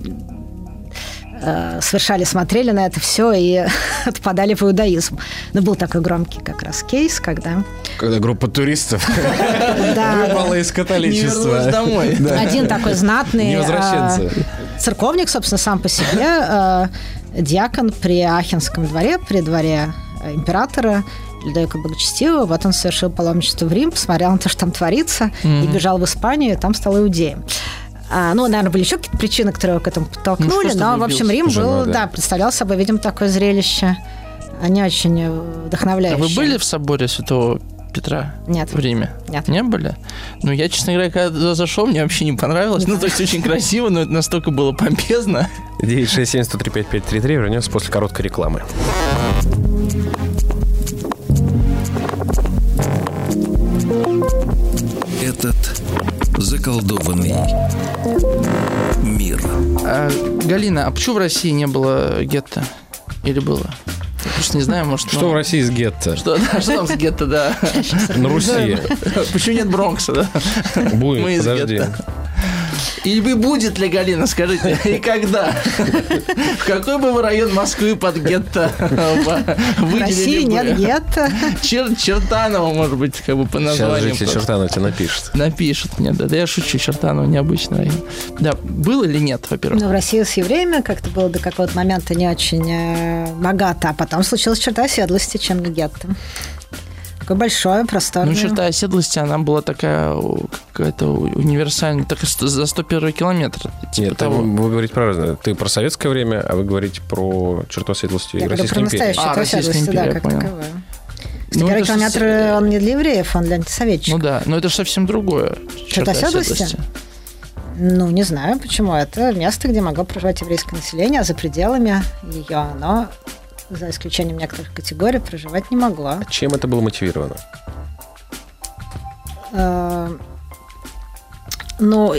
Э, совершали, смотрели на это все и отпадали в иудаизм. Но был такой громкий как раз кейс, когда... Когда группа туристов выпала из католичества. домой. Один такой знатный э, церковник, собственно, сам по себе, э, диакон при Ахенском дворе, при дворе императора, Людовика Благочестивого. Вот он совершил паломничество в Рим, посмотрел на то, что там творится, и бежал в Испанию, и там стал иудеем. А, ну, наверное, были еще какие-то причины, которые его к этому подтолкнули, ну, но, в общем, Рим Жену, был, да. да, представлял собой, видимо, такое зрелище. Они очень вдохновляющие. А вы были в соборе Святого Петра Нет. в Риме? Нет. Не были? Ну, я, честно говоря, когда зашел, мне вообще не понравилось. Ну, то есть очень красиво, но это настолько было помпезно. 967-103-5533 вернемся после короткой рекламы. Этот заколдованный мир. А, Галина, а почему в России не было гетто? Или было? Я просто не знаю, может... Что ну... в России с гетто? Что, да, что там с гетто, да? На Руси. Почему нет Бронкса, да? Будет, подожди. И будет ли, Галина, скажите, и когда? В какой бы вы район Москвы под гетто выделили В России нет гетто. Чер Чертанова, может быть, как бы по названию. Сейчас жители Чертанова тебе напишут. Напишут мне, да. Да я шучу, Чертанова необычный район. Да, был или нет, во-первых? Ну, в России с евреями как-то было до какого-то момента не очень э, богато, а потом случилась черта оседлости, чем гетто. Такое большое, просторное. Ну, черта оседлости, она была такая какая-то универсальная, так за 101 километр. Типа Нет, того. вы говорите про разное. Ты про советское время, а вы говорите про черту оседлости Я Российской про настоящую а, оседлости, империя, да, как таковое. Ну, Первый километр, с... он не для евреев, он для антисоветчиков. Ну да, но это же совсем другое. Черта оседлости? Ну, не знаю, почему. Это место, где могло проживать еврейское население, а за пределами ее оно за исключением некоторых категорий, проживать не могла. А чем это было мотивировано? Э, ну,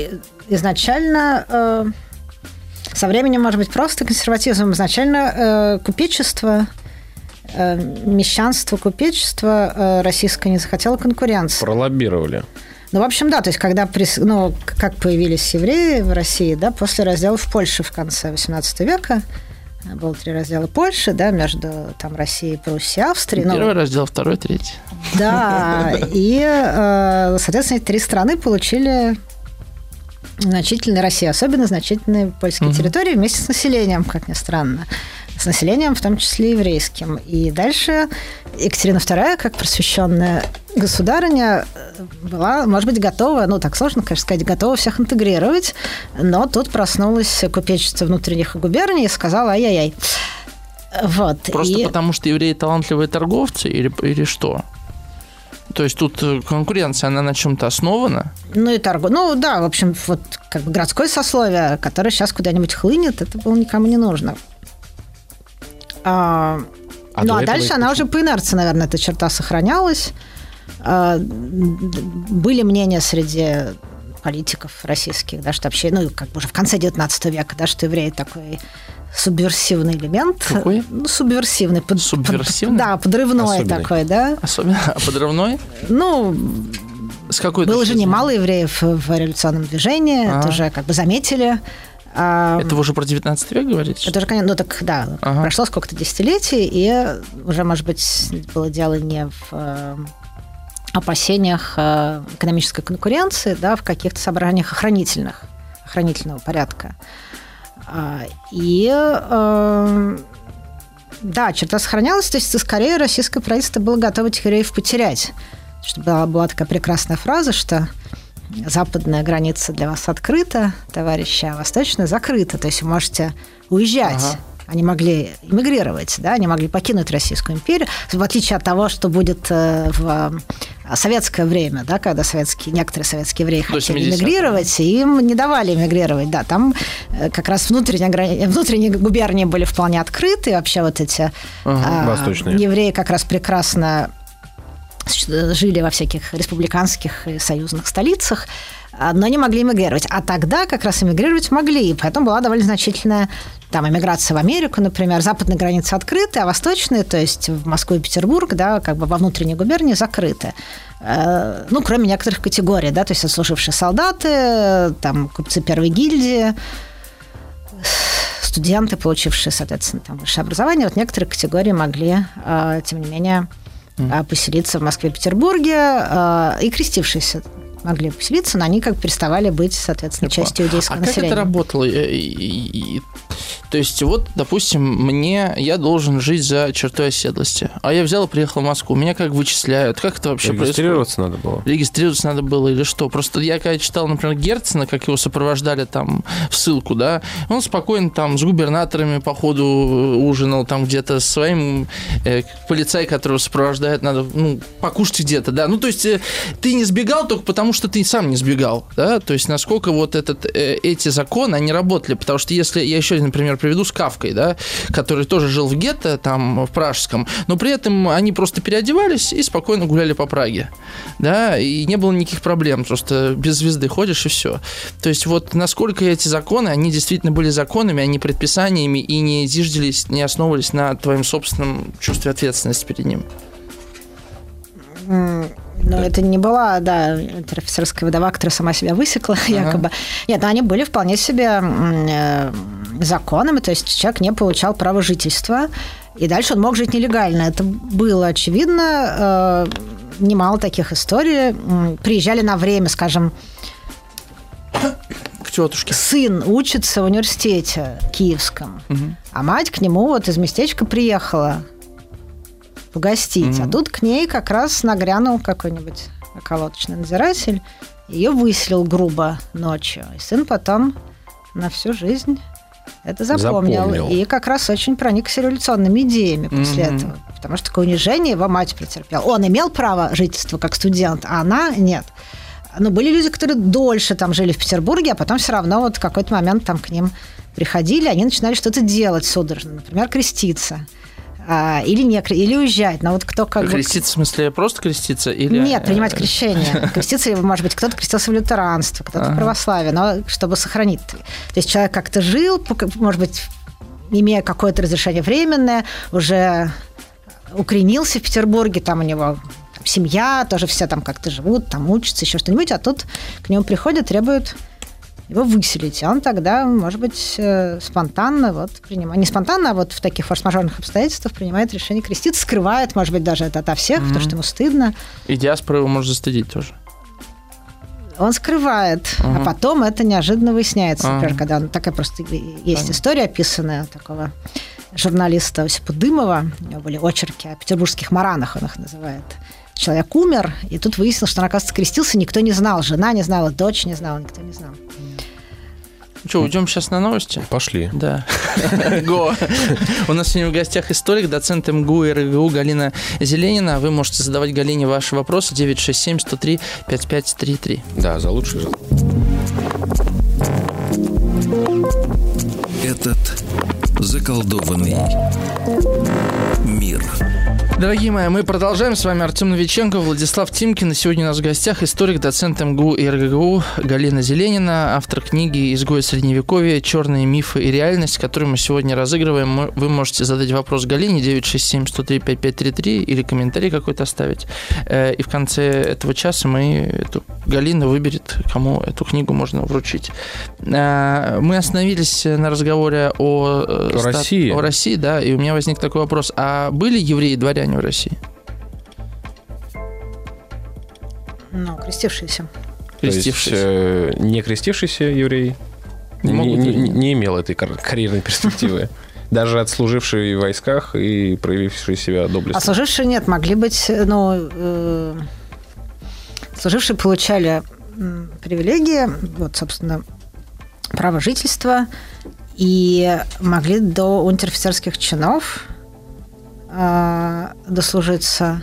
изначально э, со временем, может быть, просто консерватизм. Изначально э, купечество, мещанство, купечество российское не захотело конкуренции. Пролоббировали. Ну, в общем, да, то есть, когда, ну, как появились евреи в России, да, после раздела в Польше в конце XVIII века, было три раздела Польши, да, между там Россией, Пруссией, Австрией. Ну, Первый ну, раздел, второй, третий. Да, и, э, соответственно, эти три страны получили значительные России, особенно значительные польские угу. территории вместе с населением, как ни странно с населением, в том числе еврейским. И дальше Екатерина II, как просвещенная государыня, была, может быть, готова, ну, так сложно, конечно, сказать, готова всех интегрировать, но тут проснулось купечество внутренних губерний и сказала ай-яй-яй. Вот. Просто и... потому, что евреи талантливые торговцы или, или что? То есть тут э, конкуренция, она на чем-то основана? Ну и торгу. Ну да, в общем, вот как бы городское сословие, которое сейчас куда-нибудь хлынет, это было никому не нужно. А, а ну, а дальше она уже по инерции, наверное, эта черта сохранялась. А, были мнения среди политиков российских, да, что вообще, ну, как бы уже в конце 19 века, да, что евреи такой субверсивный элемент. Какой? Ну, субверсивный. Под, субверсивный? Под, да, подрывной Особенный. такой, да. Особенно а подрывной? Ну, с какой было же немало евреев в революционном движении, А-а-а. это уже как бы заметили. Это вы уже про 19 век говорите? Это уже, конечно, ну так, да, ага. прошло сколько-то десятилетий, и уже, может быть, было дело не в э, опасениях э, экономической конкуренции, да, в каких-то собраниях охранительных, охранительного порядка. А, и э, Да, черта сохранялась, то есть скорее российское правительство было готово этих евреев потерять. Что была, была такая прекрасная фраза, что западная граница для вас открыта, товарищи, а восточная закрыта. То есть вы можете уезжать. Ага. Они могли эмигрировать, да, они могли покинуть Российскую империю, в отличие от того, что будет э, в э, советское время, да, когда советские, некоторые советские евреи хотели эмигрировать, и им не давали эмигрировать, да, там э, как раз внутренние, внутренние губернии были вполне открыты, вообще вот эти ага, а, евреи как раз прекрасно жили во всяких республиканских и союзных столицах, а, но не могли эмигрировать. А тогда как раз эмигрировать могли, и поэтому была довольно значительная там эмиграция в Америку, например, западные границы открыты, а восточные, то есть в Москву и Петербург, да, как бы во внутренней губернии закрыты. Э, ну, кроме некоторых категорий, да, то есть отслужившие солдаты, там, купцы первой гильдии, студенты, получившие, соответственно, там, высшее образование, вот некоторые категории могли, э, тем не менее, mm. поселиться в Москве и Петербурге э, и крестившиеся могли поселиться, но они как переставали быть, соответственно, частью иудейского а населения. А как это работало? То есть, вот, допустим, мне, я должен жить за чертой оседлости, а я взял и приехал в Москву, меня как вычисляют, как это вообще Регистрироваться происходит? надо было. Регистрироваться надо было или что? Просто я когда читал, например, Герцена, как его сопровождали там в ссылку, да, он спокойно там с губернаторами по ходу ужинал, там где-то с своим э, полицай, которого сопровождает, надо, ну, покушать где-то, да. Ну, то есть, э, ты не сбегал только потому, что ты сам не сбегал, да, то есть, насколько вот этот, э, эти законы, они работали, потому что если, я еще, например, приведу с Кавкой, да, который тоже жил в гетто, там, в Пражском, но при этом они просто переодевались и спокойно гуляли по Праге, да, и не было никаких проблем, просто без звезды ходишь и все. То есть вот насколько эти законы, они действительно были законами, а не предписаниями и не зиждились, не основывались на твоем собственном чувстве ответственности перед ним. Но да. это не была, да, офицерская вдова, которая сама себя высекла, ага. якобы. Нет, они были вполне себе э, законами, то есть человек не получал право жительства, и дальше он мог жить нелегально. Это было очевидно. Э, немало таких историй. Приезжали на время, скажем, к тетушке. Сын учится в университете киевском, угу. а мать к нему вот из местечка приехала погостить. Mm-hmm. А тут к ней как раз нагрянул какой-нибудь околоточный надзиратель, ее выселил грубо ночью. И сын потом на всю жизнь это запомнил. запомнил. И как раз очень проникся революционными идеями после mm-hmm. этого. Потому что такое унижение его мать претерпела. Он имел право жительства как студент, а она нет. Но были люди, которые дольше там жили в Петербурге, а потом все равно вот в какой-то момент там к ним приходили, они начинали что-то делать судорожно, например, креститься а, или не или уезжать. Но вот кто как креститься, бы... в смысле, просто креститься? Или... Нет, принимать крещение. Креститься, может быть, кто-то крестился в лютеранство, кто-то ага. в православие, но чтобы сохранить. То есть человек как-то жил, может быть, имея какое-то разрешение временное, уже укоренился в Петербурге, там у него семья, тоже все там как-то живут, там учатся, еще что-нибудь, а тут к нему приходят, требуют его выселить. Он тогда, может быть, э, спонтанно, вот, принимает, не спонтанно, а вот в таких форс-мажорных обстоятельствах принимает решение креститься, скрывает, может быть, даже это ото всех, mm-hmm. потому что ему стыдно. И диаспора его может застыдить тоже. Он скрывает, uh-huh. а потом это неожиданно выясняется. Uh-huh. Например, когда он, такая просто есть uh-huh. история описанная такого журналиста Осипа Дымова. У него были очерки о петербургских маранах, он их называет человек умер, и тут выяснилось, что он, оказывается, крестился, никто не знал. Жена не знала, дочь не знала, никто не знал. Ну что, уйдем сейчас на новости? Пошли. Да. Го. У нас сегодня в гостях историк, доцент МГУ и РГУ Галина Зеленина. Вы можете задавать Галине ваши вопросы 967 103 5533. Да, за лучший же. Этот заколдованный. Дорогие мои, мы продолжаем. С вами Артем Новиченко, Владислав Тимкин. И сегодня у нас в гостях историк, доцент МГУ и РГГУ Галина Зеленина, автор книги «Изгой Средневековья. Черные мифы и реальность», которую мы сегодня разыгрываем. Вы можете задать вопрос Галине 967-103-5533 или комментарий какой-то оставить. Э, и в конце этого часа мы эту Галина выберет, кому эту книгу можно вручить. Э, мы остановились на разговоре о, э, о стат... России. О России, да, и у меня возник такой вопрос. А были евреи-дворяне христиане в России? Ну, крестившиеся. Крестившиеся. То есть, э, не крестившийся еврей не, не, не, не имел этой карьерной перспективы. Даже отслужившие в войсках и проявившие себя доблестно. А служившие нет, могли быть, ну, э, служившие получали привилегии, вот, собственно, право жительства, и могли до унтер-офицерских чинов э, дослужиться,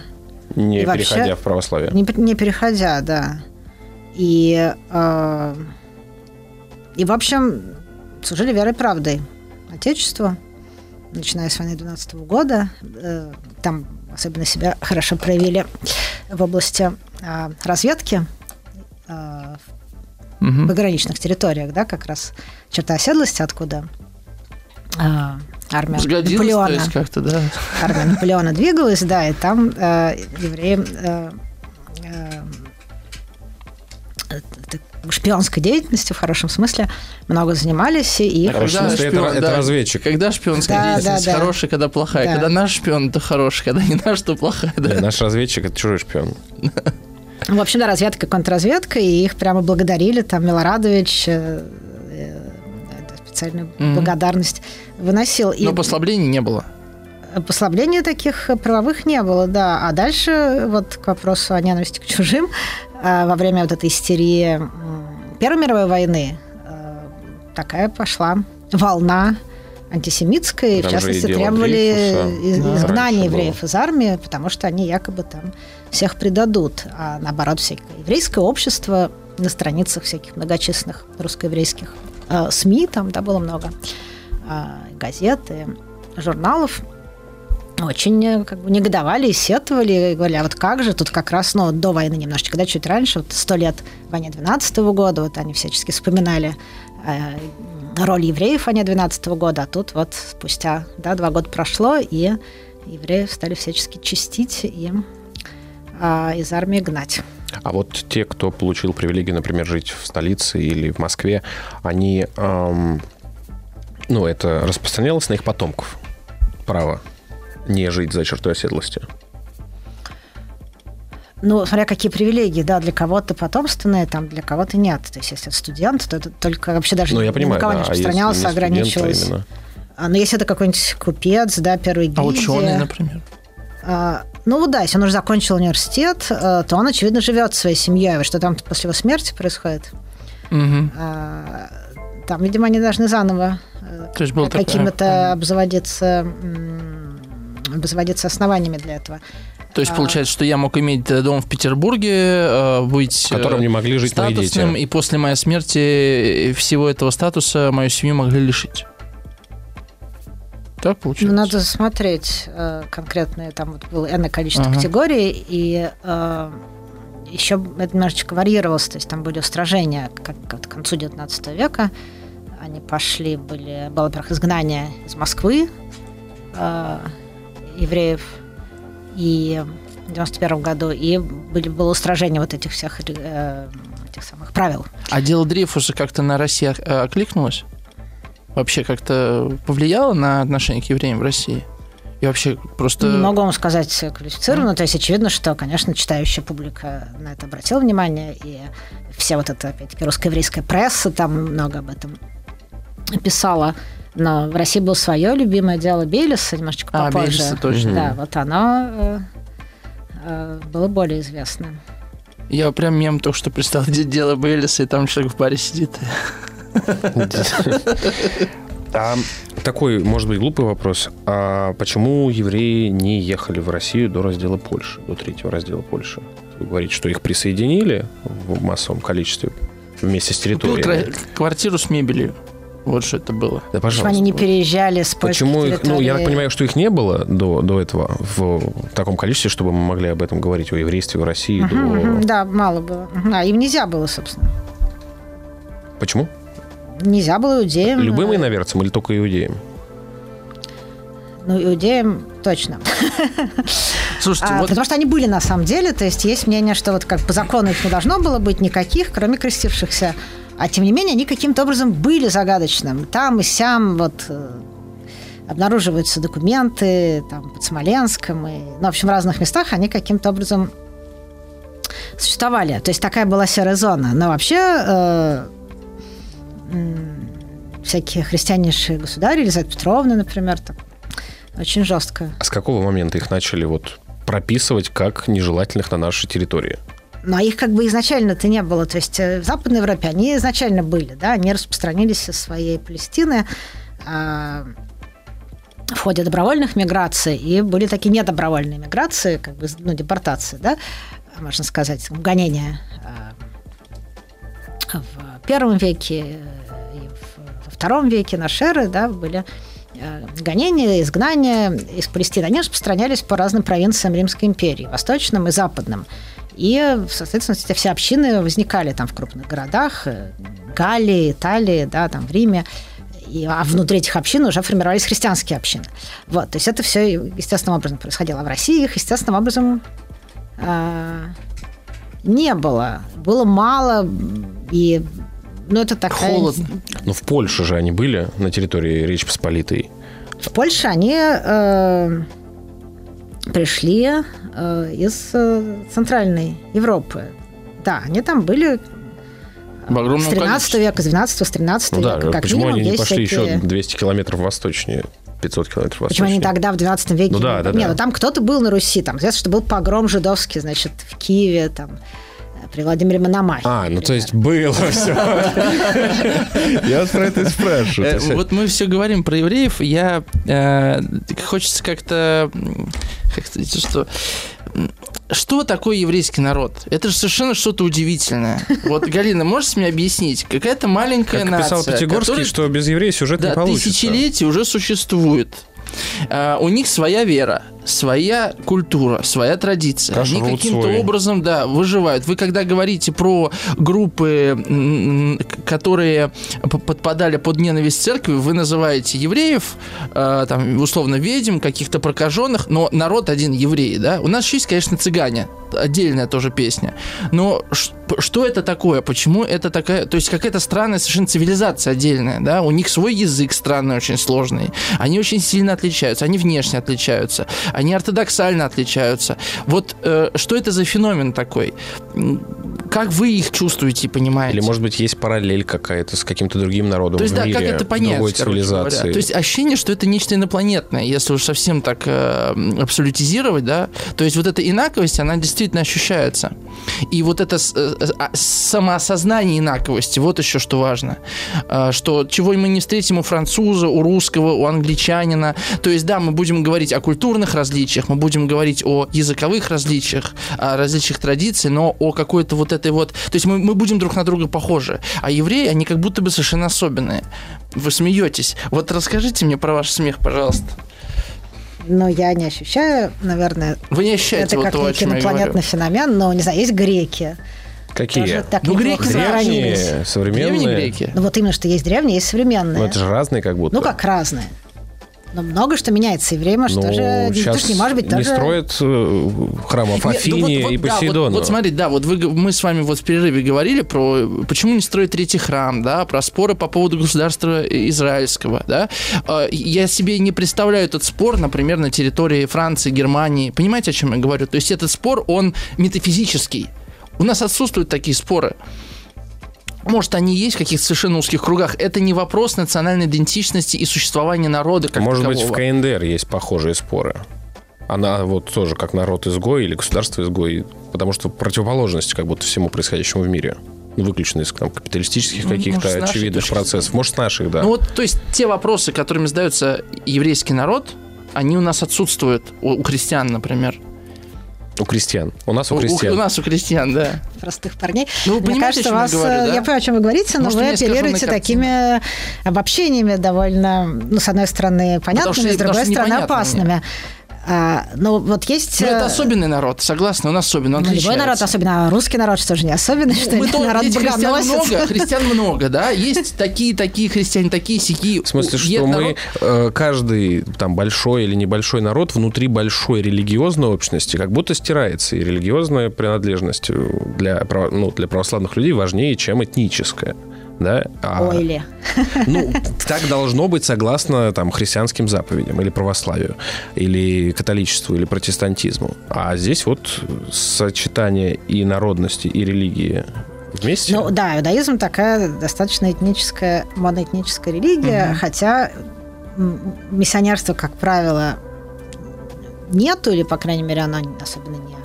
не и вообще- переходя в православие. не, не переходя, да. И, э, и, в общем, служили верой и правдой Отечеству, начиная с войны 12 года. Э, Там особенно себя хорошо проявили в области э, разведки э, в пограничных территориях, да, как раз черта оседлости, откуда э, армия Сгодилось, то Наполеона есть как-то, да. армия Наполеона двигалась, да, и там э, евреи э, э, это шпионской деятельностью в хорошем смысле много занимались, и их Когда смысле, это, шпион, это да. разведчик. Когда шпионская Да, деятельность да, да. хорошая, когда плохая. Да. Когда наш шпион, то хороший. Когда не наш, то плохая. Да? Наш разведчик это чужой шпион. в общем, да, разведка, контрразведка, и их прямо благодарили, там Милорадович э, э, специальную Мгм. благодарность выносил. И Но послаблений не было. Послаблений таких правовых не было, да. А дальше вот к вопросу о ненависти к чужим. э, Во время вот этой истерии Первой мировой войны э, такая пошла волна антисемитская, и в Там и частности требовали Дрейфуса, из- да, изгнания раньше евреев было. из армии, потому что они якобы там всех предадут. А наоборот, всякое еврейское общество на страницах всяких многочисленных русско-еврейских э, СМИ, там да, было много, а, газет и журналов, очень э, как бы негодовали сетовали, говорили, а вот как же, тут как раз, ну, до войны немножечко, да, чуть раньше, вот сто лет войне 12 года, вот они всячески вспоминали э, роль евреев войне 12 года, а тут вот спустя, да, два года прошло, и евреев стали всячески чистить и а, из армии гнать. А вот те, кто получил привилегию, например, жить в столице или в Москве, они, эм, ну, это распространялось на их потомков право не жить за чертой оседлости. Ну, смотря какие привилегии, да, для кого-то потомственные, там для кого-то нет. То есть, если это студент, то это только вообще даже Ну, я ни понимаю, на кого да. не а не студент, а ограничивалось. именно? А, Но если это какой-нибудь купец, да, первый гильдия... А ученый, например. А, ну вот да, если он уже закончил университет, а, то он, очевидно, живет своей семьей. Что там после его смерти происходит? А, Там, видимо, они должны заново э, То есть был такой- какими-то обзаводиться, обзаводиться основаниями для этого. То есть А. получается, что я мог иметь э, дом в Петербурге, э, быть В котором э, не могли жить мои дети. статусным, и после моей смерти э, всего этого статуса мою семью могли лишить. Ну, получается? надо смотреть э, конкретные, там вот было энное количество Ага. категорий, и э, еще это немножечко варьировалось, то есть там были устражения как, как к концу 19 века, они пошли, были, было, во-первых, изгнание из Москвы э, евреев, и в 91 году, и были, было устражение вот этих всех э, этих самых правил. А дело Дрейфуса как-то на России э, окликнулось? Вообще как-то повлияло на отношение к евреям в России? И вообще просто... Не могу вам сказать квалифицированно. То есть очевидно, что, конечно, читающая публика на это обратила внимание. И вся вот эта, опять-таки, русско-еврейская пресса там много об этом писала. Но в России было свое любимое дело Бейлиса, немножечко А, попозже. Бейлиса точно. Да, вот оно э, э, было более известно. Я прям мем только что представил, где дело Бейлиса, и там человек в паре сидит. А такой, может быть, глупый вопрос. А почему евреи не ехали в Россию до раздела Польши, до третьего раздела Польши? Вы говорите, что их присоединили в массовом количестве вместе с территорией. квартиру с мебелью. Вот что это было. Да, Почему пожалуйста. они не переезжали с Почему их, ну, я так понимаю, что их не было до, до этого в таком количестве, чтобы мы могли об этом говорить, о еврействе в России мгм, до... Да, мало было. А им нельзя было, собственно. Почему? Нельзя было иудеям. Любым э, иноверцам или только иудеям? Ну, иудеям точно. Слушайте, А, вот Потому что они были на самом деле, то есть есть мнение, что вот как по закону их не должно было быть никаких, кроме крестившихся. А тем не менее, они каким-то образом были загадочным. Там и сям вот э, обнаруживаются документы, там, под Смоленском, и, ну, в общем, в разных местах они каким-то образом существовали. То есть такая была серая зона. Но вообще э, всякие христианнейшие государи, Елизавета Петровна, например, так, очень жестко. А с какого момента их начали вот прописывать как нежелательных на нашей территории? Ну, а их как бы изначально-то не было. То есть э, в Западной Европе они изначально были, да, они распространились из своей Палестины а, в ходе добровольных миграций, и были такие недобровольные миграции, как бы, ну, депортации, да, можно сказать, гонения а, в первом веке втором веке нашей эры, да, были э, гонения, изгнания из Палестины, они распространялись по разным провинциям Римской империи, восточным и западным. И, соответственно, эти все общины возникали там в крупных городах, э, Галлии, Италии, да, там в Риме. И, а внутри этих общин уже формировались христианские общины. Вот, то есть это все естественным образом происходило. В России их естественным образом э, не было. Было мало, и ну, это такая... Холодно. Ну, в Польше же они были на территории Речи Посполитой. В Польше они э, пришли э, из э, Центральной Европы. Да, они там были В огромном с 13 количестве. века, с 12 с 13 Ну да, века. Как почему минимум, они не пошли всякие- еще 200 километров восточнее, 500 километров восточнее? Почему они тогда в 12 веке? Ну да, да, Не, да. ну там кто-то был на Руси, там, известно, что был погром жидовский, значит, в Киеве, там, при Владимире Мономахе. А, ну то есть было все. Я вас про это и спрашиваю. Э, Вот мы все говорим про евреев. Я э, хочется как-то как сказать, что что такое еврейский народ? Это же совершенно что-то удивительное. Вот, Галина, можешь мне объяснить? Какая-то маленькая Как писал нация, Пятигорский, которая- что без еврея сюжет не да, получится. тысячелетий уже существует. А, у них своя вера, своя культура, своя традиция. Они Кашрут каким-то свой. образом, да, выживают. Вы когда говорите про группы, которые подпадали под ненависть церкви, вы называете евреев, э, там, условно, ведьм, каких-то прокаженных, но народ один евреи, да? У нас еще есть, конечно, цыгане, отдельная тоже песня. Но что это такое? Почему это такая... То есть какая-то странная совершенно цивилизация отдельная, да? У них свой язык странный, очень сложный. Они очень сильно отличаются, они внешне отличаются, они ортодоксально отличаются. Вот э, что это за феномен такой? Как вы их чувствуете и понимаете? Или, может быть, есть параллель какая-то с каким-то другим народом То есть, в да, мире, как это понять, другой цивилизации. говоря. То есть ощущение, что это нечто инопланетное, если уж совсем так э, абсолютизировать, да. То есть вот эта инаковость, она действительно ощущается. И вот это э, э, а, самоосознание инаковости, вот еще что важно. Э, что чего мы не встретим у француза, у русского, у англичанина. То есть, да, мы будем говорить о культурных различиях, мы будем говорить о языковых различиях, о различиях традиций, но о какой-то вот этой вот... То есть мы, мы будем друг на друга похожи. А евреи, они как будто бы совершенно особенные. Вы смеетесь. Вот расскажите мне про ваш смех, пожалуйста. Но я не ощущаю, наверное, Вы не ощущаете это вот как то, некий инопланетный феномен, но, не знаю, есть греки. Какие? Тоже так Ну, греки. Древние, современные? Древние греки. Ну, вот именно, что есть древние, есть современные. Ну, это же разные как будто. Ну, как разные. Но много что меняется. И время, что Ну, же... сейчас ж не может быть не тоже... строят э, храмов Нет, ну Афине вот- и вот, да, вот, вот смотрите, да, вот вы, мы с вами вот в перерыве говорили про почему не строить третий храм, да, про споры по поводу государства израильского, да. Э, Я себе не представляю этот спор, например, на территории Франции, Германии. Понимаете, о чем я говорю? То есть этот спор, он метафизический. У нас отсутствуют такие споры. Может, они есть в каких-то совершенно узких кругах. Это не вопрос национальной идентичности и существования народа как Может быть, в такового. КНДР есть похожие споры. Она вот тоже как народ-изгой или государство-изгой. Потому что противоположности как будто всему происходящему в мире. Ну, выключено из там, капиталистических Ну, каких-то нашей очевидных процессов. Может, наших, да. Ну вот, то есть те вопросы, которыми задается еврейский народ, они у нас отсутствуют у, у христиан, например. У крестьян. У нас у У, крестьян. у нас у крестьян, да. простых парней. Ну, вы Мне понимаете, кажется, чем я вас, говорю, э, да? я понимаю, о чем вы говорите, но Может, у вы апеллируете такими обобщениями довольно, ну, с одной стороны, понятными, что- с другой потому стороны, опасными. А, ну, вот есть... Ну, это э, особенный народ, согласна, он особенный, он ну, любой отличается. народ, особенно русский народ, что же не особенный, что Мы ли? то- народ христиан много, христиан много, да, есть такие, такие христиане, такие сики. В смысле, что мы, э, каждый там большой или небольшой народ внутри большой религиозной общности как будто стирается. И религиозная принадлежность э, для, ну, для православных людей важнее, чем этническая. Да? А, Ой, ли. Ну, так должно быть согласно там, христианским заповедям или православию, или католичеству, или протестантизму. А здесь вот сочетание и народности, и религии вместе? Ну да, иудаизм такая достаточно этническая, моноэтническая религия, Мгм. хотя миссионерства, как правило, нету, или, по крайней мере, оно особенно не,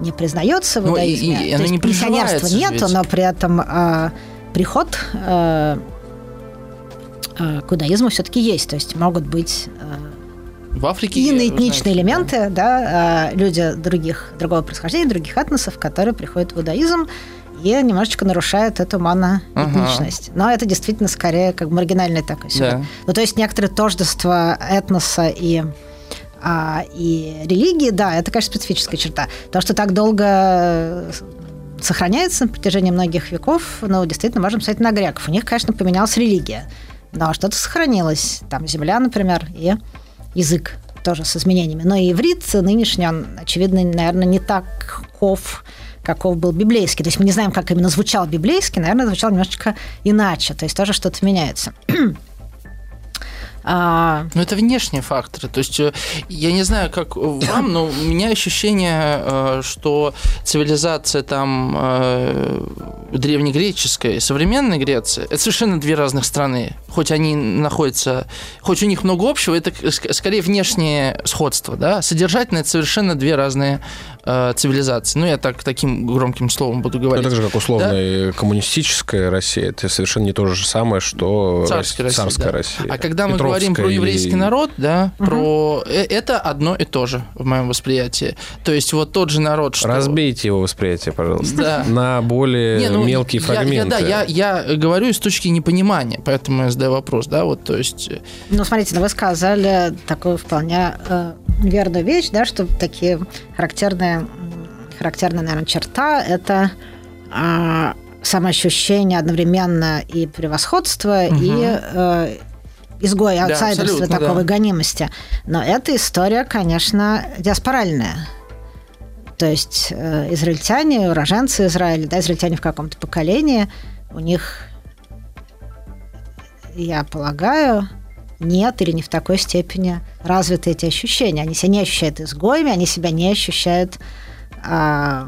не признается в Ну, и- иудаизме. и То оно есть не миссионерства нету, ведь. но при этом а, приход а, а, к иудаизму все-таки есть. То есть могут быть а, В Африке... иноэтничные элементы, да, а, люди других, другого происхождения, других этносов, которые приходят в иудаизм и немножечко нарушают эту моноэтничность. Но это действительно скорее как маргинальный такой сюжет. Да. Ну, то есть некоторое тождество этноса и а, и религии, да, это, конечно, специфическая черта. То, что так долго э, сохраняется на протяжении многих веков, ну, действительно, можем сказать на греков. У них, конечно, поменялась религия, но что-то сохранилось. Там земля, например, и язык тоже с изменениями. Но и иврит нынешний, он, очевидно, наверное, не таков, каков был библейский. То есть мы не знаем, как именно звучал библейский, наверное, звучал немножечко иначе. То есть тоже что-то меняется. А, Ну, это внешние факторы. То есть, э, я не знаю, как вам, но у меня ощущение, э, что цивилизация там э, древнегреческая и современная Греция – это совершенно две разных страны. Хоть они находятся, хоть у них много общего, это ск- скорее внешнее сходство, да? Содержательно это совершенно две разные цивилизации. Ну, я так таким громким словом буду говорить. так же, как условно коммунистическая Россия, это совершенно не то же самое, что Царская Рос- Россия, царская да. Россия. А когда мы говорим Петровская про еврейский народ, да, про э, это одно и то же в моем восприятии. То есть вот тот же народ, что Разбейте его восприятие, пожалуйста, Да. на более Не, ну, мелкие я- фрагменты. Я, да, я, я говорю с точки непонимания, поэтому я задаю вопрос, да, вот, то есть, э, Ну, смотрите, ну, вы сказали такую вполне э, верную вещь, да, что такие характерные, характерная, наверное, черта – это а, самоощущение одновременно и превосходства, и э, изгоя, Да, аутсайдерства абсолютно, такой да. гонимости. Но эта история, конечно, диаспоральная. То есть э, израильтяне, уроженцы Израиля, да, израильтяне в каком-то поколении, у них, я полагаю, нет или не в такой степени развиты эти ощущения. Они себя не ощущают изгоями, они себя не ощущают э,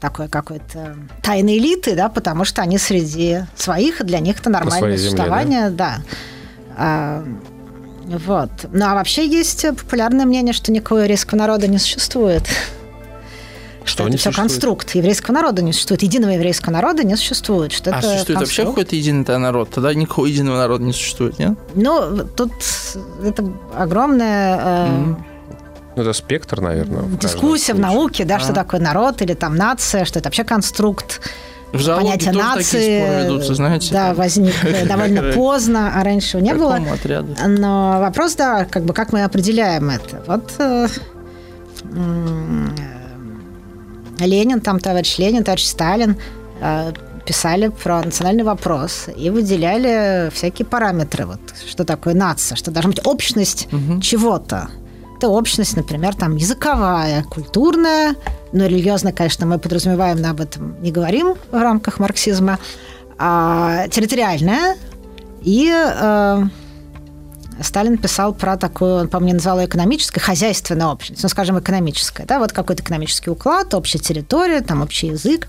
такой какой-то тайной элиты, да, потому что они среди своих, и для них это нормальное своей земле, существование, да. А, вот. Ну, а вообще есть популярное мнение, что никакого еврейского народа не существует. Что это не все существует? конструкт. Еврейского народа не существует. Единого еврейского народа не существует. Что а это существует вообще конструкт. какой-то единый тогда народ? Тогда никакого единого народа не существует, нет? Ну, тут это огромная э, Мгм. Ну, это спектр, наверное. в дискуссия в случае. науке, да, что А. такое народ или там нация, что это вообще конструкт. В зоологии Понятие тоже нации, такие споры ведутся, знаете? да, там, возник довольно поздно, а раньше его не было. отряду? Но вопрос, да, как бы как мы определяем это. Вот э, э, Ленин, там товарищ Ленин, товарищ Сталин э, писали про национальный вопрос и выделяли всякие параметры. Вот, что такое нация, что должна быть общность чего-то. Это общность, например, там языковая, культурная, но религиозная, конечно, мы подразумеваем, но об этом не говорим в рамках марксизма, а территориальная. И э, Сталин писал про такую, он, по-моему, назвал ее экономической, хозяйственная общность, ну, скажем, экономическая, да, вот какой-то экономический уклад, общая территория, там общий язык.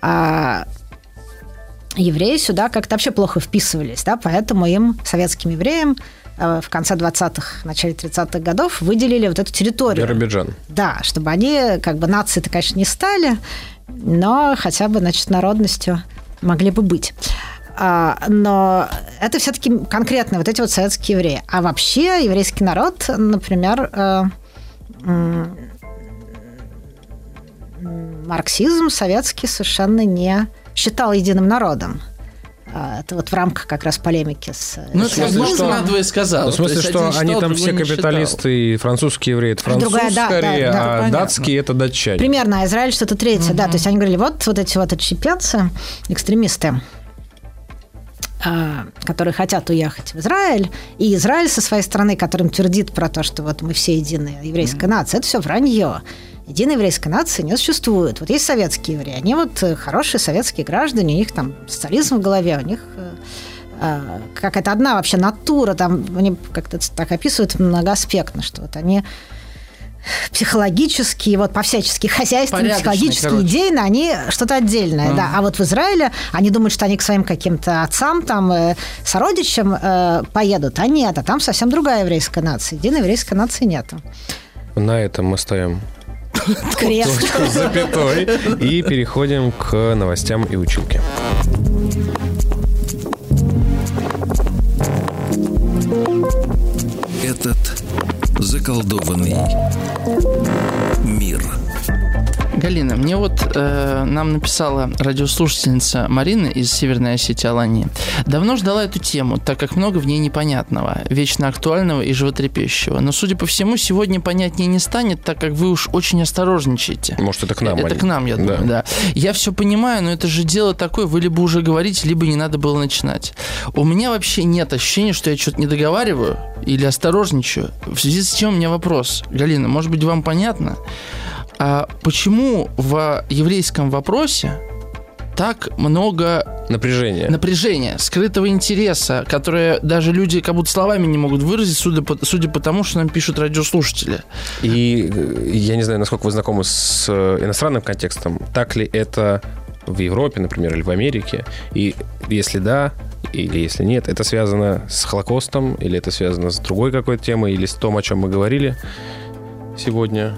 А евреи сюда как-то вообще плохо вписывались, да, поэтому им, советским евреям, в конце 20-х, начале 30-х годов выделили вот эту территорию. Биробиджан. Да, чтобы они как бы нацией-то, конечно, не стали, но хотя бы, значит, народностью могли бы быть. А, но это все-таки конкретно вот эти вот советские евреи. А вообще еврейский народ, например, э, марксизм советский совершенно не считал единым народом. А, Это вот в рамках как раз полемики с... Ну, В это как смысле, можно что- надвое сказал. Ну, в смысле, что они там все капиталисты, и французские евреи, это француз Другая, да, да, скорее, да, а понятно. датские это датчане. Примерно, а Израиль что-то третье, да. То есть они говорили, вот, вот эти вот отщепенцы, экстремисты, а, которые хотят уехать в Израиль, и Израиль со своей стороны, которым твердит про то, что вот мы все единая еврейская нация, это все вранье. Единой еврейской нации не существует. Вот есть советские евреи, они вот э, хорошие советские граждане, у них там социализм в голове, у них э, э, какая-то одна вообще натура, там они как-то так описывают многоаспектно, что вот они психологические, вот по-всячески хозяйственные, психологические, короче. идейно, они что-то отдельное, Ага. да. А вот в Израиле они думают, что они к своим каким-то отцам, там, э, сородичам э, поедут, а нет, а там совсем другая еврейская нация. Единой еврейской нации нету. На этом мы ставим. Точку с запятой и переходим к новостям и училке. Этот заколдованный мир. Галина, мне вот э, нам написала радиослушательница Марина из Северной Осетии Алании. Давно ждала эту тему, так как много в ней непонятного, вечно актуального и животрепещущего. Но, судя по всему, сегодня понятнее не станет, так как вы уж очень осторожничаете. Может, это к нам? Это они? к нам, я думаю, да. Я все понимаю, но это же дело такое, вы либо уже говорите, либо не надо было начинать. У меня вообще нет ощущения, что я что-то не договариваю или осторожничаю. В связи с чем у меня вопрос. Галина, может быть, вам понятно? А почему в еврейском вопросе так много Напряжение. напряжения, скрытого интереса, которое даже люди как будто словами не могут выразить, судя по, судя по тому, что нам пишут радиослушатели. И э, я не знаю, насколько вы знакомы с э, иностранным контекстом. Так ли это в Европе, например, или в Америке? И если да, или если нет, это связано с Холокостом, или это связано с другой какой-то темой, или с том, о чем мы говорили сегодня?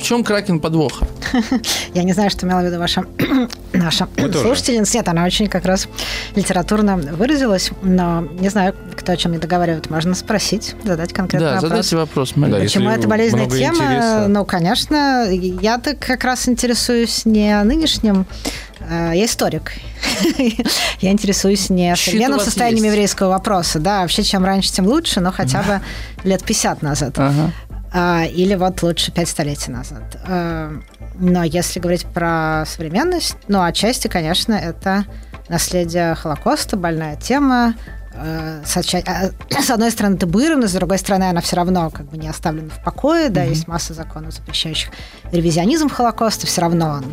В чем кракен подвоха? Я не знаю, что имела в виду ваша, наша слушательница. Нет, она очень как раз литературно выразилась, но не знаю, кто о чем не договаривает. Можно спросить, задать конкретный Да, вопрос. задайте вопрос. Да, Почему это болезненная много тема? интереса. Ну, конечно, я-то как раз интересуюсь не нынешним, э, я историк. Я интересуюсь не современным состоянием есть. еврейского вопроса. Да, вообще, чем раньше, тем лучше, но хотя бы лет 50 назад. Ага. А, Или вот лучше пять столетий назад. А, Но если говорить про современность, ну, отчасти, конечно, это наследие Холокоста, больная тема. А, С, одной стороны, табуирована, с другой стороны, она все равно как бы не оставлена в покое. Да, есть масса законов, запрещающих ревизионизм Холокоста, все равно он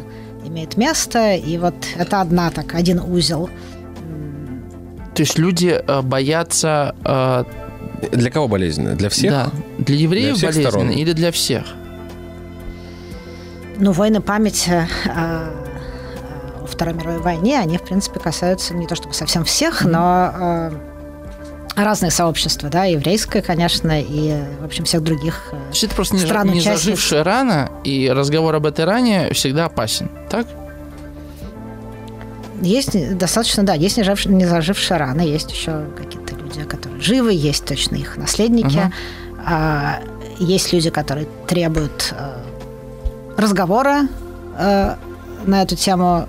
имеет место. И вот это одна так, один узел. То есть люди э, боятся... э, Для кого болезненно? Для всех? Да, для евреев Для всех болезненно сторон. или для всех? Ну, войны памяти э, о Второй мировой войне, они, в принципе, касаются не то чтобы совсем всех, но э, разные сообщества, да, еврейское, конечно, и, в общем, всех других. э, То есть это просто не, Стран не участниц. зажившая рана, и разговор об этой ране всегда опасен, так? Есть не- достаточно, да, есть не, не зажившие раны, есть еще какие-то люди, которые живы, есть точно их наследники. А, есть люди, которые требуют э, разговора э, на эту тему,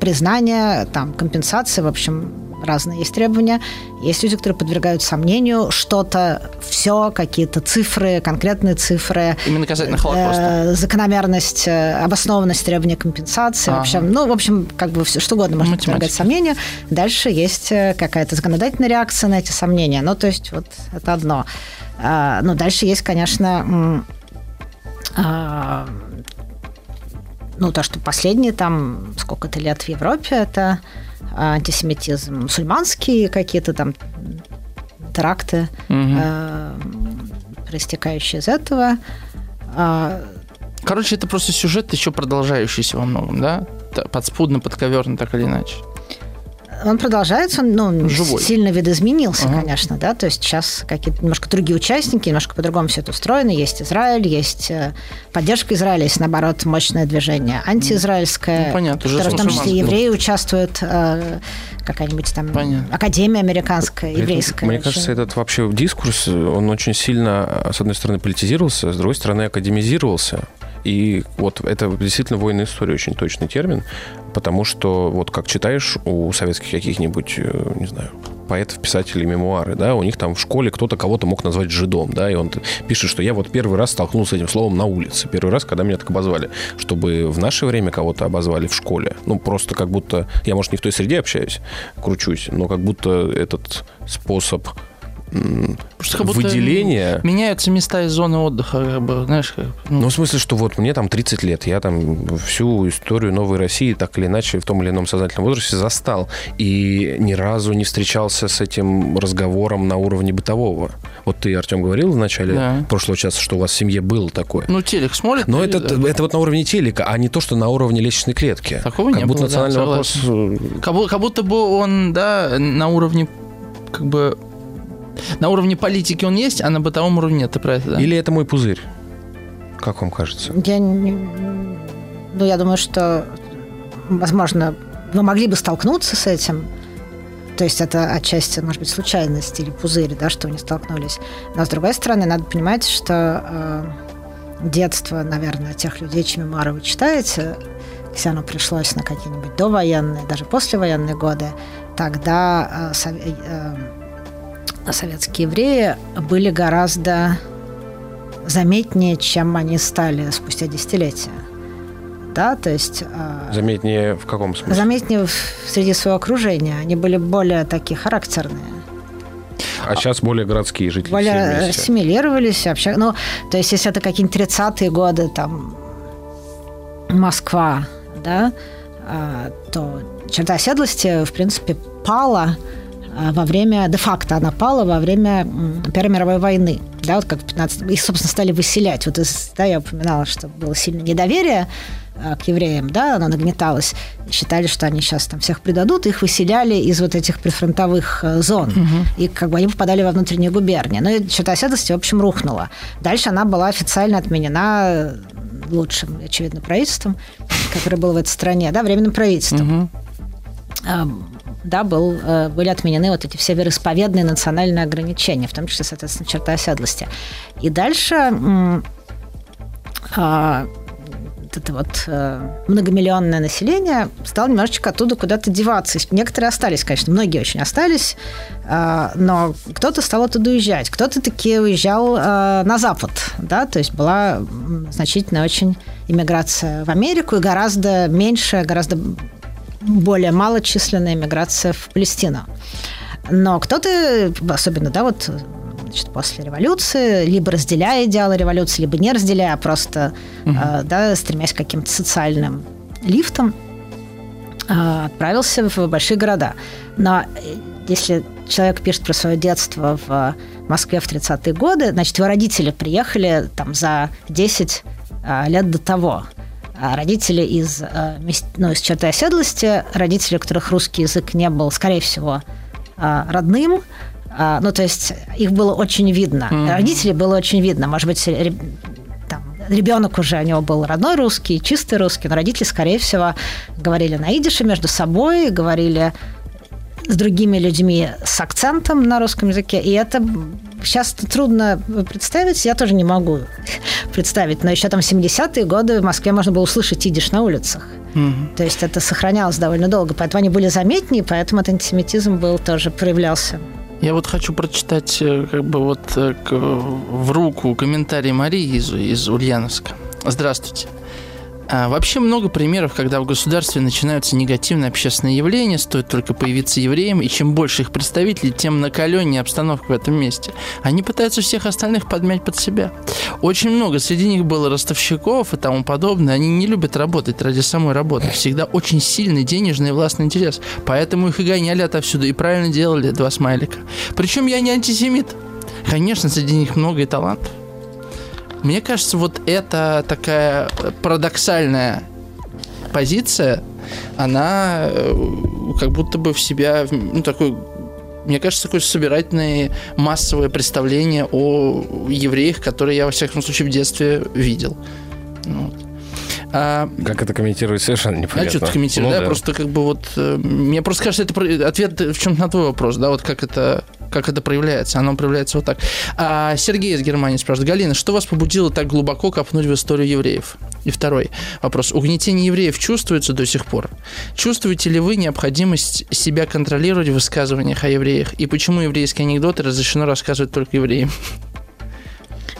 признания, там, компенсации, в общем, разные есть требования. Есть люди, которые подвергают сомнению что-то, все, какие-то цифры, конкретные цифры, Именно касательно Холокоста. э, закономерность, э, обоснованность требования компенсации. Ага. В общем, ну, в общем, как бы все что угодно можно Математика. подвергать сомнению. Дальше есть э, какая-то законодательная реакция на эти сомнения. Ну, то есть вот это одно. А, ну, дальше есть, конечно, а, ну, то, что последние там сколько-то лет в Европе, это антисемитизм мусульманские какие-то там теракты, Мгм. э, проистекающие из этого. А, Короче, это просто сюжет еще продолжающийся во многом, да? Подспудно, подковерно, так или иначе. Он продолжается, он ну, Живой. сильно видоизменился, Ага. конечно, да, то есть сейчас какие-то немножко другие участники, немножко по-другому все это устроено. Есть Израиль, есть э, поддержка Израиля, есть, наоборот, мощное движение антиизраильское, Ну, понятно, уже которое в с том числе евреи участвуют, э, какая-нибудь там Понятно. академия американская, еврейская. Мне кажется, этот вообще дискурс, он очень сильно, с одной стороны, политизировался, с другой стороны, академизировался. И вот это действительно военная история, очень точный термин, потому что вот как читаешь у советских каких-нибудь, э, не знаю, поэтов, писателей, мемуары, да, у них там в школе кто-то кого-то мог назвать жидом, да, и он пишет, что я вот первый раз столкнулся с этим словом на улице, первый раз, когда меня так обозвали, чтобы в наше время кого-то обозвали в школе, ну, просто как будто, я, может, не в той среде общаюсь, кручусь, но как будто этот способ Просто как будто. Меняются места и зоны отдыха, как бы, знаешь, как, ну, Ну, в смысле, что вот мне там 30 лет, я там всю историю Новой России так или иначе в том или ином сознательном возрасте застал. И ни разу не встречался с этим разговором на уровне бытового. Вот ты, Артем, говорил в начале Да. прошлого часа, что у вас в семье было такое. ну, телек смотрит. Но это, это вот на уровне телека, а не то, что на уровне лестничной клетки. Такого как не будто было, да, национальный вопрос... э, Как, как будто бы он, да, на уровне, как бы, на уровне политики он есть, а на бытовом уровне нет, ты про это, да? Или это мой пузырь? Как вам кажется? Я, не- ну, я думаю, что, возможно, вы могли бы столкнуться с этим. То есть это отчасти, может быть, случайность или пузырь, да, что вы не столкнулись. Но, с другой стороны, надо понимать, что э, детство, наверное, тех людей, чьи мемуары вы читаете, если оно пришлось на какие-нибудь довоенные, даже послевоенные годы, тогда э, э, советские евреи были гораздо заметнее, чем они стали спустя десятилетия. Да, то есть э, Заметнее в каком смысле? заметнее среди своего окружения. Они были более такие характерные, А сейчас более городские жители. более вместе. ассимилировались. Обща... Ну, то есть, если это какие-нибудь 30-е годы, там, Москва, да, а, то черта оседлости, в принципе, пала а, во время, де-факто она пала во время Первой мировой войны. Да, вот как в 15 Их, собственно, стали выселять. Вот из- да, я упоминала, что было сильное недоверие а, к евреям, да, оно нагнеталось. Считали, что они сейчас там всех предадут, их выселяли из вот этих прифронтовых э, зон. И как бы они попадали во внутренние губернии. Ну, и черта оседлости, в общем, рухнула. Дальше она была официально отменена э, лучшим, очевидно, правительством, которое было в этой стране, да, временным правительством. А, Да, был, э, были отменены вот эти все вероисповедные национальные ограничения, в том числе, соответственно, черта оседлости. И дальше а, это вот э, многомиллионное население стало немножечко оттуда куда-то деваться. Некоторые остались, конечно, многие очень остались, а, но кто-то стал оттуда уезжать, кто-то таки уезжал на Запад, да, то есть была значительная очень иммиграция в Америку и гораздо меньшая, гораздо более малочисленная иммиграция в Палестину. Но кто-то, особенно, да, вот значит, после революции, либо разделяя идеалы революции, либо не разделяя, а просто, э, да, стремясь к каким-то социальным лифтам, э, отправился в большие города. Но э, если человек пишет про свое детство в Москве в 30-е годы, значит, его родители приехали там за 10 э, лет до того. А родители из, мес- ну, из черты оседлости, родители, у которых русский язык не был, скорее всего, э, родным, а, ну, то есть их было очень видно. Родителей было очень видно. Может быть, там, ребенок уже у него был родной русский, чистый русский, но родители, скорее всего, говорили на идише между собой, говорили с другими людьми с акцентом на русском языке. И это сейчас трудно представить, я тоже не могу представить. Но еще там 70-е годы в Москве можно было услышать идиш на улицах. То есть это сохранялось довольно долго, поэтому они были заметнее, поэтому этот антисемитизм был тоже проявлялся. Я вот хочу прочитать э, как бы вот э, к- в руку комментарий Марии из, из Ульяновска. Здравствуйте. А, вообще много примеров, когда в государстве начинаются негативные общественные явления, стоит только появиться евреям, и чем больше их представителей, тем накаленнее обстановка в этом месте. Они пытаются всех остальных подмять под себя. Очень много среди них было ростовщиков и тому подобное. Они не любят работать ради самой работы. Всегда очень сильный денежный и властный интерес. Поэтому их и гоняли отовсюду. И правильно делали два смайлика. Причем я не антисемит. Конечно, среди них много и талантов. Мне кажется, вот эта такая парадоксальная позиция, она э, как будто бы в себя, ну, такой, мне кажется, такое собирательное массовое представление о евреях, которые я, во всяком случае, в детстве видел. Ну, вот. А, Как это комментировать, совершенно а непонятно. что ты комментируешь? Ну да, просто как бы вот... э, Мне просто кажется, это ответ в чем на твой вопрос, да, вот как это, как это проявляется. Оно проявляется вот так. А Сергей из Германии спрашивает. Галина, что вас побудило так глубоко копнуть в историю евреев? И второй вопрос. Угнетение евреев чувствуется до сих пор? Чувствуете ли вы необходимость себя контролировать в высказываниях о евреях? И почему еврейские анекдоты разрешено рассказывать только евреям?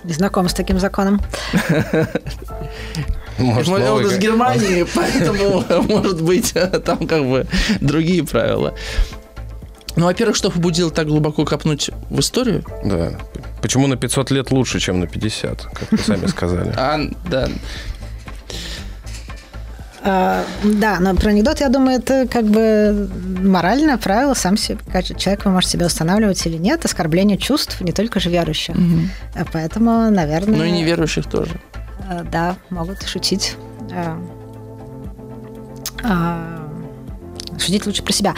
Не знаком с таким законом. Может, Он новый из Германии, поэтому, может быть, там как бы другие правила. Ну, во-первых, что побудило так глубоко копнуть в историю? Да. Почему на 500 лет лучше, чем на 50, как вы сами сказали? А, да. А, да, но про анекдот, я думаю, это как бы моральное правило, сам себе, каждый человек может себя устанавливать или нет, оскорбление чувств не только же верующих. А Поэтому, наверное... Ну и неверующих тоже. а, Да, могут шутить. Шутить лучше про себя.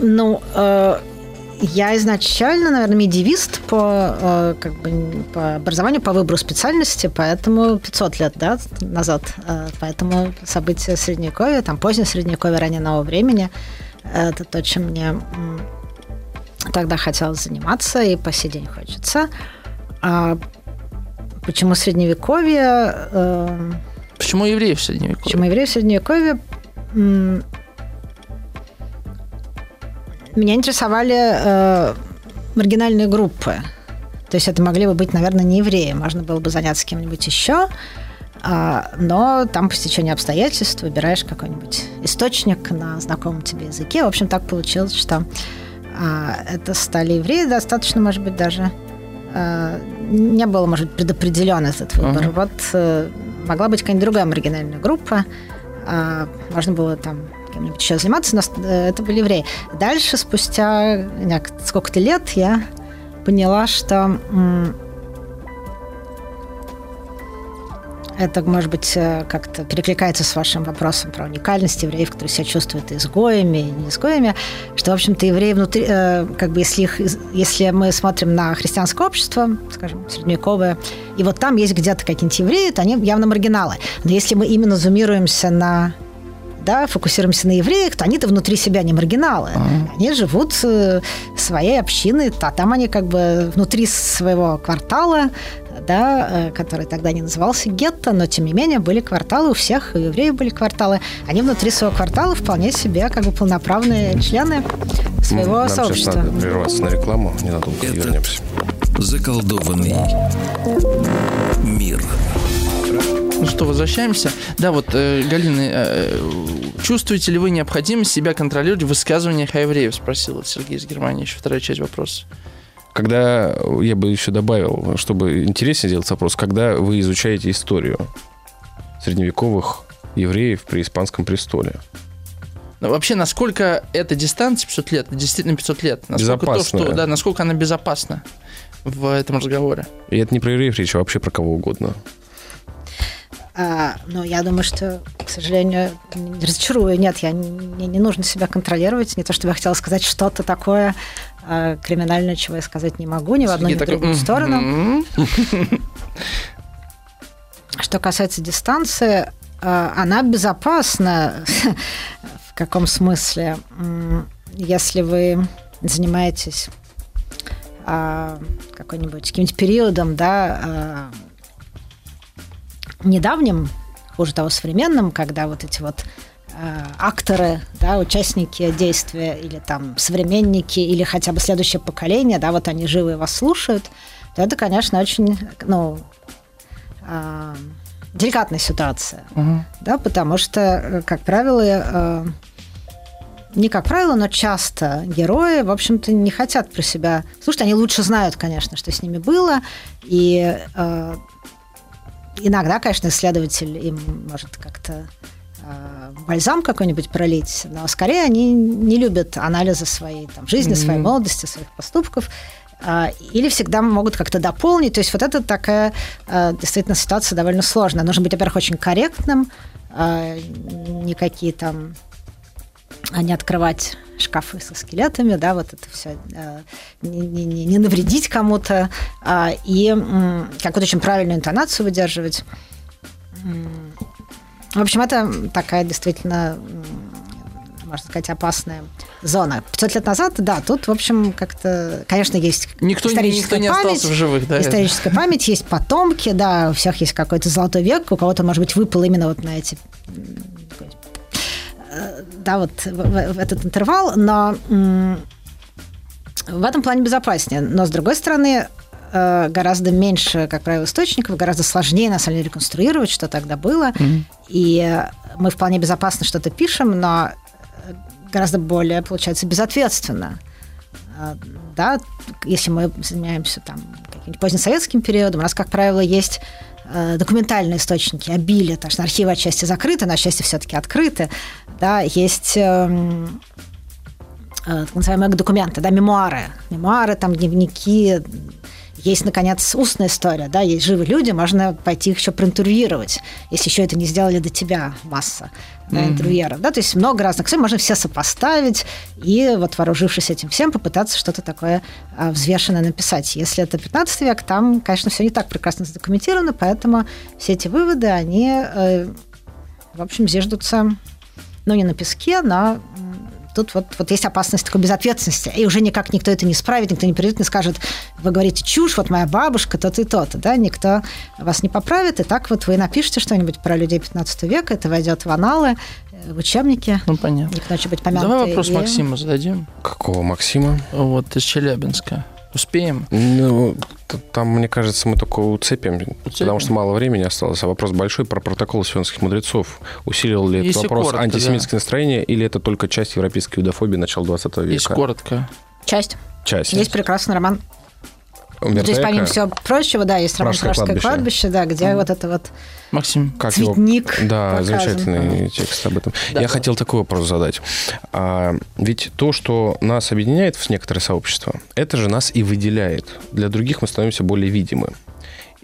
Ну, э, я изначально, наверное, медиевист по, э, как бы, по образованию, по выбору специальности, поэтому 500 лет да, назад. Э, Поэтому события Средневековья, там позднее Средневековье, ранее нового времени, э, это то, чем мне тогда хотелось заниматься и по сей день хочется. А почему Средневековье? э, Почему евреи в Средневековье? Почему евреи в Средневековье? Меня интересовали э, маргинальные группы. То есть это могли бы быть, наверное, не евреи. Можно было бы заняться кем-нибудь еще. А, но там по стечению обстоятельств выбираешь какой-нибудь источник на знакомом тебе языке. В общем, так получилось, что а, это стали евреи. Достаточно, может быть, даже а, не было, может быть, предопределен этот выбор. Ага. Вот э, могла быть какая-нибудь другая маргинальная группа. А, можно было там кем-нибудь еще заниматься, но э, это были евреи. Дальше, спустя сколько-то лет, я поняла, что это, может быть, э, как-то перекликается с вашим вопросом про уникальность евреев, которые себя чувствуют изгоями и не изгоями, что, в общем-то, евреи внутри, э, как бы если, их, если мы смотрим на христианское общество, скажем, средневековое, и вот там есть где-то какие-нибудь евреи, то они явно маргиналы. Но если мы именно зумируемся на да, фокусируемся на евреях, то они-то внутри себя не маргиналы. Они живут э, своей общиной, а там они как бы внутри своего квартала, да, э, который тогда не назывался гетто, но тем не менее были кварталы у всех, и у евреев были кварталы. Они внутри своего квартала вполне себе как бы полноправные члены своего Нам сообщества. сейчас надо прерваться на рекламу, ненадолго Этот вернемся. Заколдованный что, возвращаемся. Да, вот, э, Галина, э, чувствуете ли вы необходимость себя контролировать в высказываниях о евреев? Спросил Сергей из Германии. Еще вторая часть вопроса. Когда, я бы еще добавил, чтобы интереснее сделать вопрос, когда вы изучаете историю средневековых евреев при Испанском престоле? Но вообще, насколько эта дистанция 500 лет, действительно 500 лет, насколько то, что, да, насколько она безопасна в этом разговоре? И это не про евреев речь, а вообще про кого угодно. А, но я думаю, что, к сожалению, не разочарую. Нет, я не, мне не нужно себя контролировать. Не то, чтобы я хотела сказать что-то такое а, криминальное, чего я сказать не могу ни в одну, ни в другую сторону. Что касается дистанции, а, она безопасна. В каком смысле? Если вы занимаетесь а, какой-нибудь каким-нибудь периодом, да, недавним, хуже того, современным, когда вот эти вот а, акторы, да, участники действия или там современники или хотя бы следующее поколение, да, вот они живы и вас слушают, то это, конечно, очень, ну, а, деликатная ситуация, Мгм. да, потому что, э, как правило, э, не как правило, но часто герои, в общем-то, не хотят про себя слушать. Они лучше знают, конечно, что с ними было, и э, иногда, конечно, исследователь им может как-то э, бальзам какой-нибудь пролить, но скорее они не любят анализа своей там, жизни, своей Мгм. молодости, своих поступков. а, Или всегда могут как-то дополнить. То есть вот это такая э, действительно ситуация довольно сложная. Нужно быть, во-первых, очень корректным, никакие там а не открывать шкафы со скелетами, да, вот это все, не, не- не- не навредить кому-то, а, и м, какую-то очень правильную интонацию выдерживать. В общем, это такая действительно, можно сказать, опасная зона. 500 лет назад, да, тут, в общем, как-то, конечно, есть Никто, историческая никто не остался память, в живых, да? это? историческая память, есть потомки, да, у всех есть какой-то золотой век, у кого-то, может быть, выпал именно вот на эти э, да, вот в, в- этот интервал, но в этом плане безопаснее. Но, с другой стороны, э, гораздо меньше, как правило, источников, гораздо сложнее, на самом деле, реконструировать, что тогда было. Мгм. И мы вполне безопасно что-то пишем, но э, гораздо более, получается, безответственно. А, Да, если мы занимаемся там каким-нибудь позднесоветским периодом, у нас, как правило, есть э, документальные источники, обилие, потому что архивы отчасти закрыты, но отчасти все-таки открыты. Да, есть эм, э, так называемые документы, да, мемуары. Мемуары, там, дневники, есть, наконец, устная история, да, есть живые люди, можно пойти их еще проинтервьюировать, если еще это не сделали до тебя масса да, Мгм. интервьюеров, да, то есть много разных историй, можно все сопоставить и вот вооружившись этим всем, попытаться что-то такое а, взвешенное написать. Если это 15 век, там, конечно, все не так прекрасно задокументировано, поэтому все эти выводы, они, э, в общем, зиждутся, ну, не на песке, но м, тут вот, вот есть опасность такой безответственности. И уже никак никто это не справит, никто не придет и не скажет, вы говорите чушь, вот моя бабушка, то-то и то-то. Да? Никто вас не поправит. И так вот вы напишете что-нибудь про людей 15 века, это войдет в аналы, э, в учебники, Ну, понятно. не к ночи быть помянуты. Давай вопрос и- Максиму зададим. Какого Максима? Вот, из Челябинска. Успеем? Ну, там, мне кажется, мы только уцепим, потому что мало времени осталось. А вопрос большой про протокол сионских мудрецов. Усилил ли Если этот вопрос коротко, антисемитское настроение, или это только часть европейской юдофобии начала 20 века? Если коротко. Часть. Часть. Есть прекрасный роман. Умберто Здесь, помимо всего прочего, да, есть роман «Пражское «Пражское кладбище». кладбище», да, где вот это вот Максим. Как его- цветник Да, показан. замечательный текст об этом. Да, Я да. хотел такой вопрос задать. А, ведь то, что нас объединяет в некоторые сообщества, это же нас и выделяет. Для других мы становимся более видимы.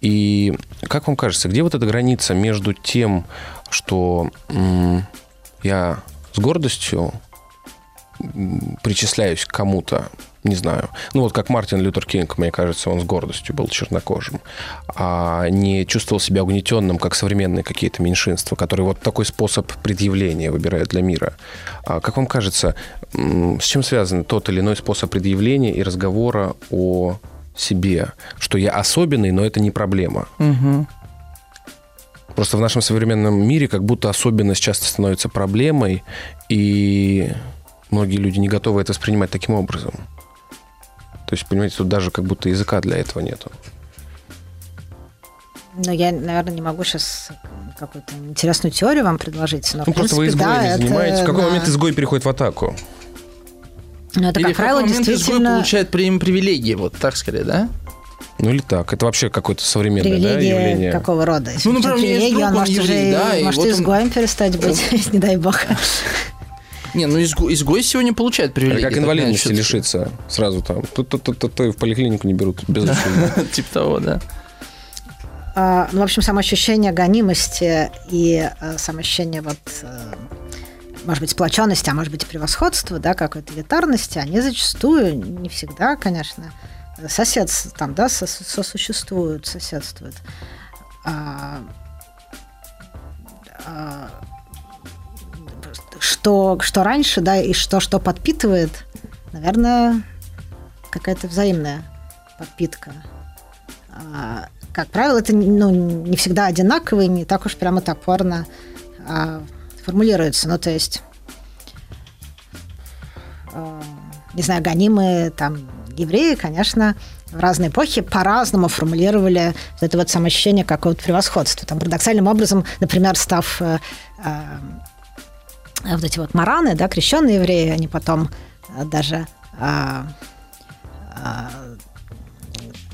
И как вам кажется, где вот эта граница между тем, что м, я с гордостью причисляюсь к кому-то, не знаю, ну вот как Мартин Лютер Кинг, мне кажется, он с гордостью был чернокожим, а не чувствовал себя угнетенным, как современные какие-то меньшинства, которые вот такой способ предъявления выбирают для мира. А как вам кажется, с чем связан тот или иной способ предъявления и разговора о себе, что я особенный, но это не проблема? Мгм. Просто в нашем современном мире как будто особенность часто становится проблемой, и многие люди не готовы это воспринимать таким образом. То есть, понимаете, тут даже как будто языка для этого нету. Ну, я, наверное, не могу сейчас какую-то интересную теорию вам предложить. Но, Ну, в просто вы принципе, изгоями да, это, занимаетесь. В какой да. момент изгой переходит в атаку? Ну, это, Или как правило, момент изгой действительно получает при- привилегии, вот так скорее, да? Ну или так. Это вообще какое-то современное да, привилегии явление. какого рода. Если Ну, например, друг, он он может еврей, уже да, и может вот он- изгоем перестать быть, не дай бог. Не, ну изго- изгой сегодня получает Это привилегии. как так инвалидности лишиться сразу там. Тут-тут-тут-тут в поликлинику не берут без. Типа того, да. А, Ну, в общем, самоощущение гонимости и э, самоощущение вот э, может быть, сплоченности, а может быть, и превосходства, да, какой-то элитарности, они зачастую, не всегда, конечно, сосед, там, да, сос- сосуществуют, соседствуют. А, а, что, что раньше, да, и что, что подпитывает, наверное, какая-то взаимная подпитка. А, как правило, это ну, не всегда одинаково и не так уж прямо топорно а, формулируется. Ну, то есть, а, не знаю, гонимые там евреи, конечно, в разные эпохи по-разному формулировали это вот самоощущение какого-то превосходства. Там парадоксальным образом, например, став э, э, вот эти вот мараны, да, крещенные евреи, они потом э, даже а, а,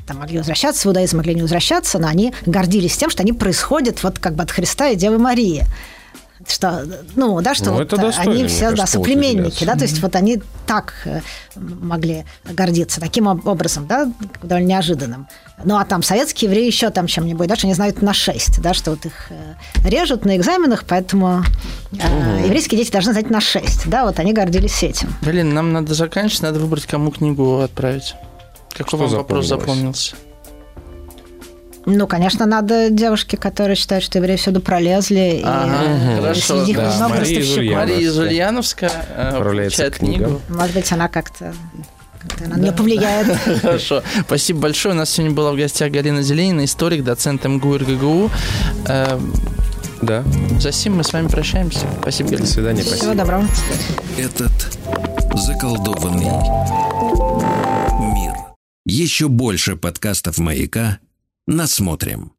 там могли возвращаться в иудаизм, могли не возвращаться, но они гордились тем, что они происходят вот как бы от Христа и Девы Марии. Что, ну, да, что Ну, вот это достойно, они все, да, кажется, повод соплеменники, да, то есть вот они так э, могли гордиться, таким об- образом, да, довольно неожиданным. Ну, а там советские евреи еще там чем-нибудь, да, что они знают на 6, да, что вот их э, режут на экзаменах, поэтому э, еврейские дети должны знать на 6, да, вот они гордились этим. Галина, нам надо заканчивать, надо выбрать, кому книгу отправить. Какой Что вам вопрос запомнился? Ну, конечно, надо девушке, которые считают, что евреи всюду пролезли, Ага, и хорошо, среди да. много Мария ростовщиков. Ульяновская. Мария из Ульяновска э, получает книга. книгу. Может быть, она как-то как-то на нее повлияет. Хорошо. Спасибо большое. У нас сегодня была в гостях Галина Зеленина, историк, доцент МГУ РГГУ. Э, Да. За сим мы с вами прощаемся. Спасибо, До Галина. свидания. Всего Спасибо. доброго. Этот заколдованный Еще больше подкастов «Маяка» насмотрим.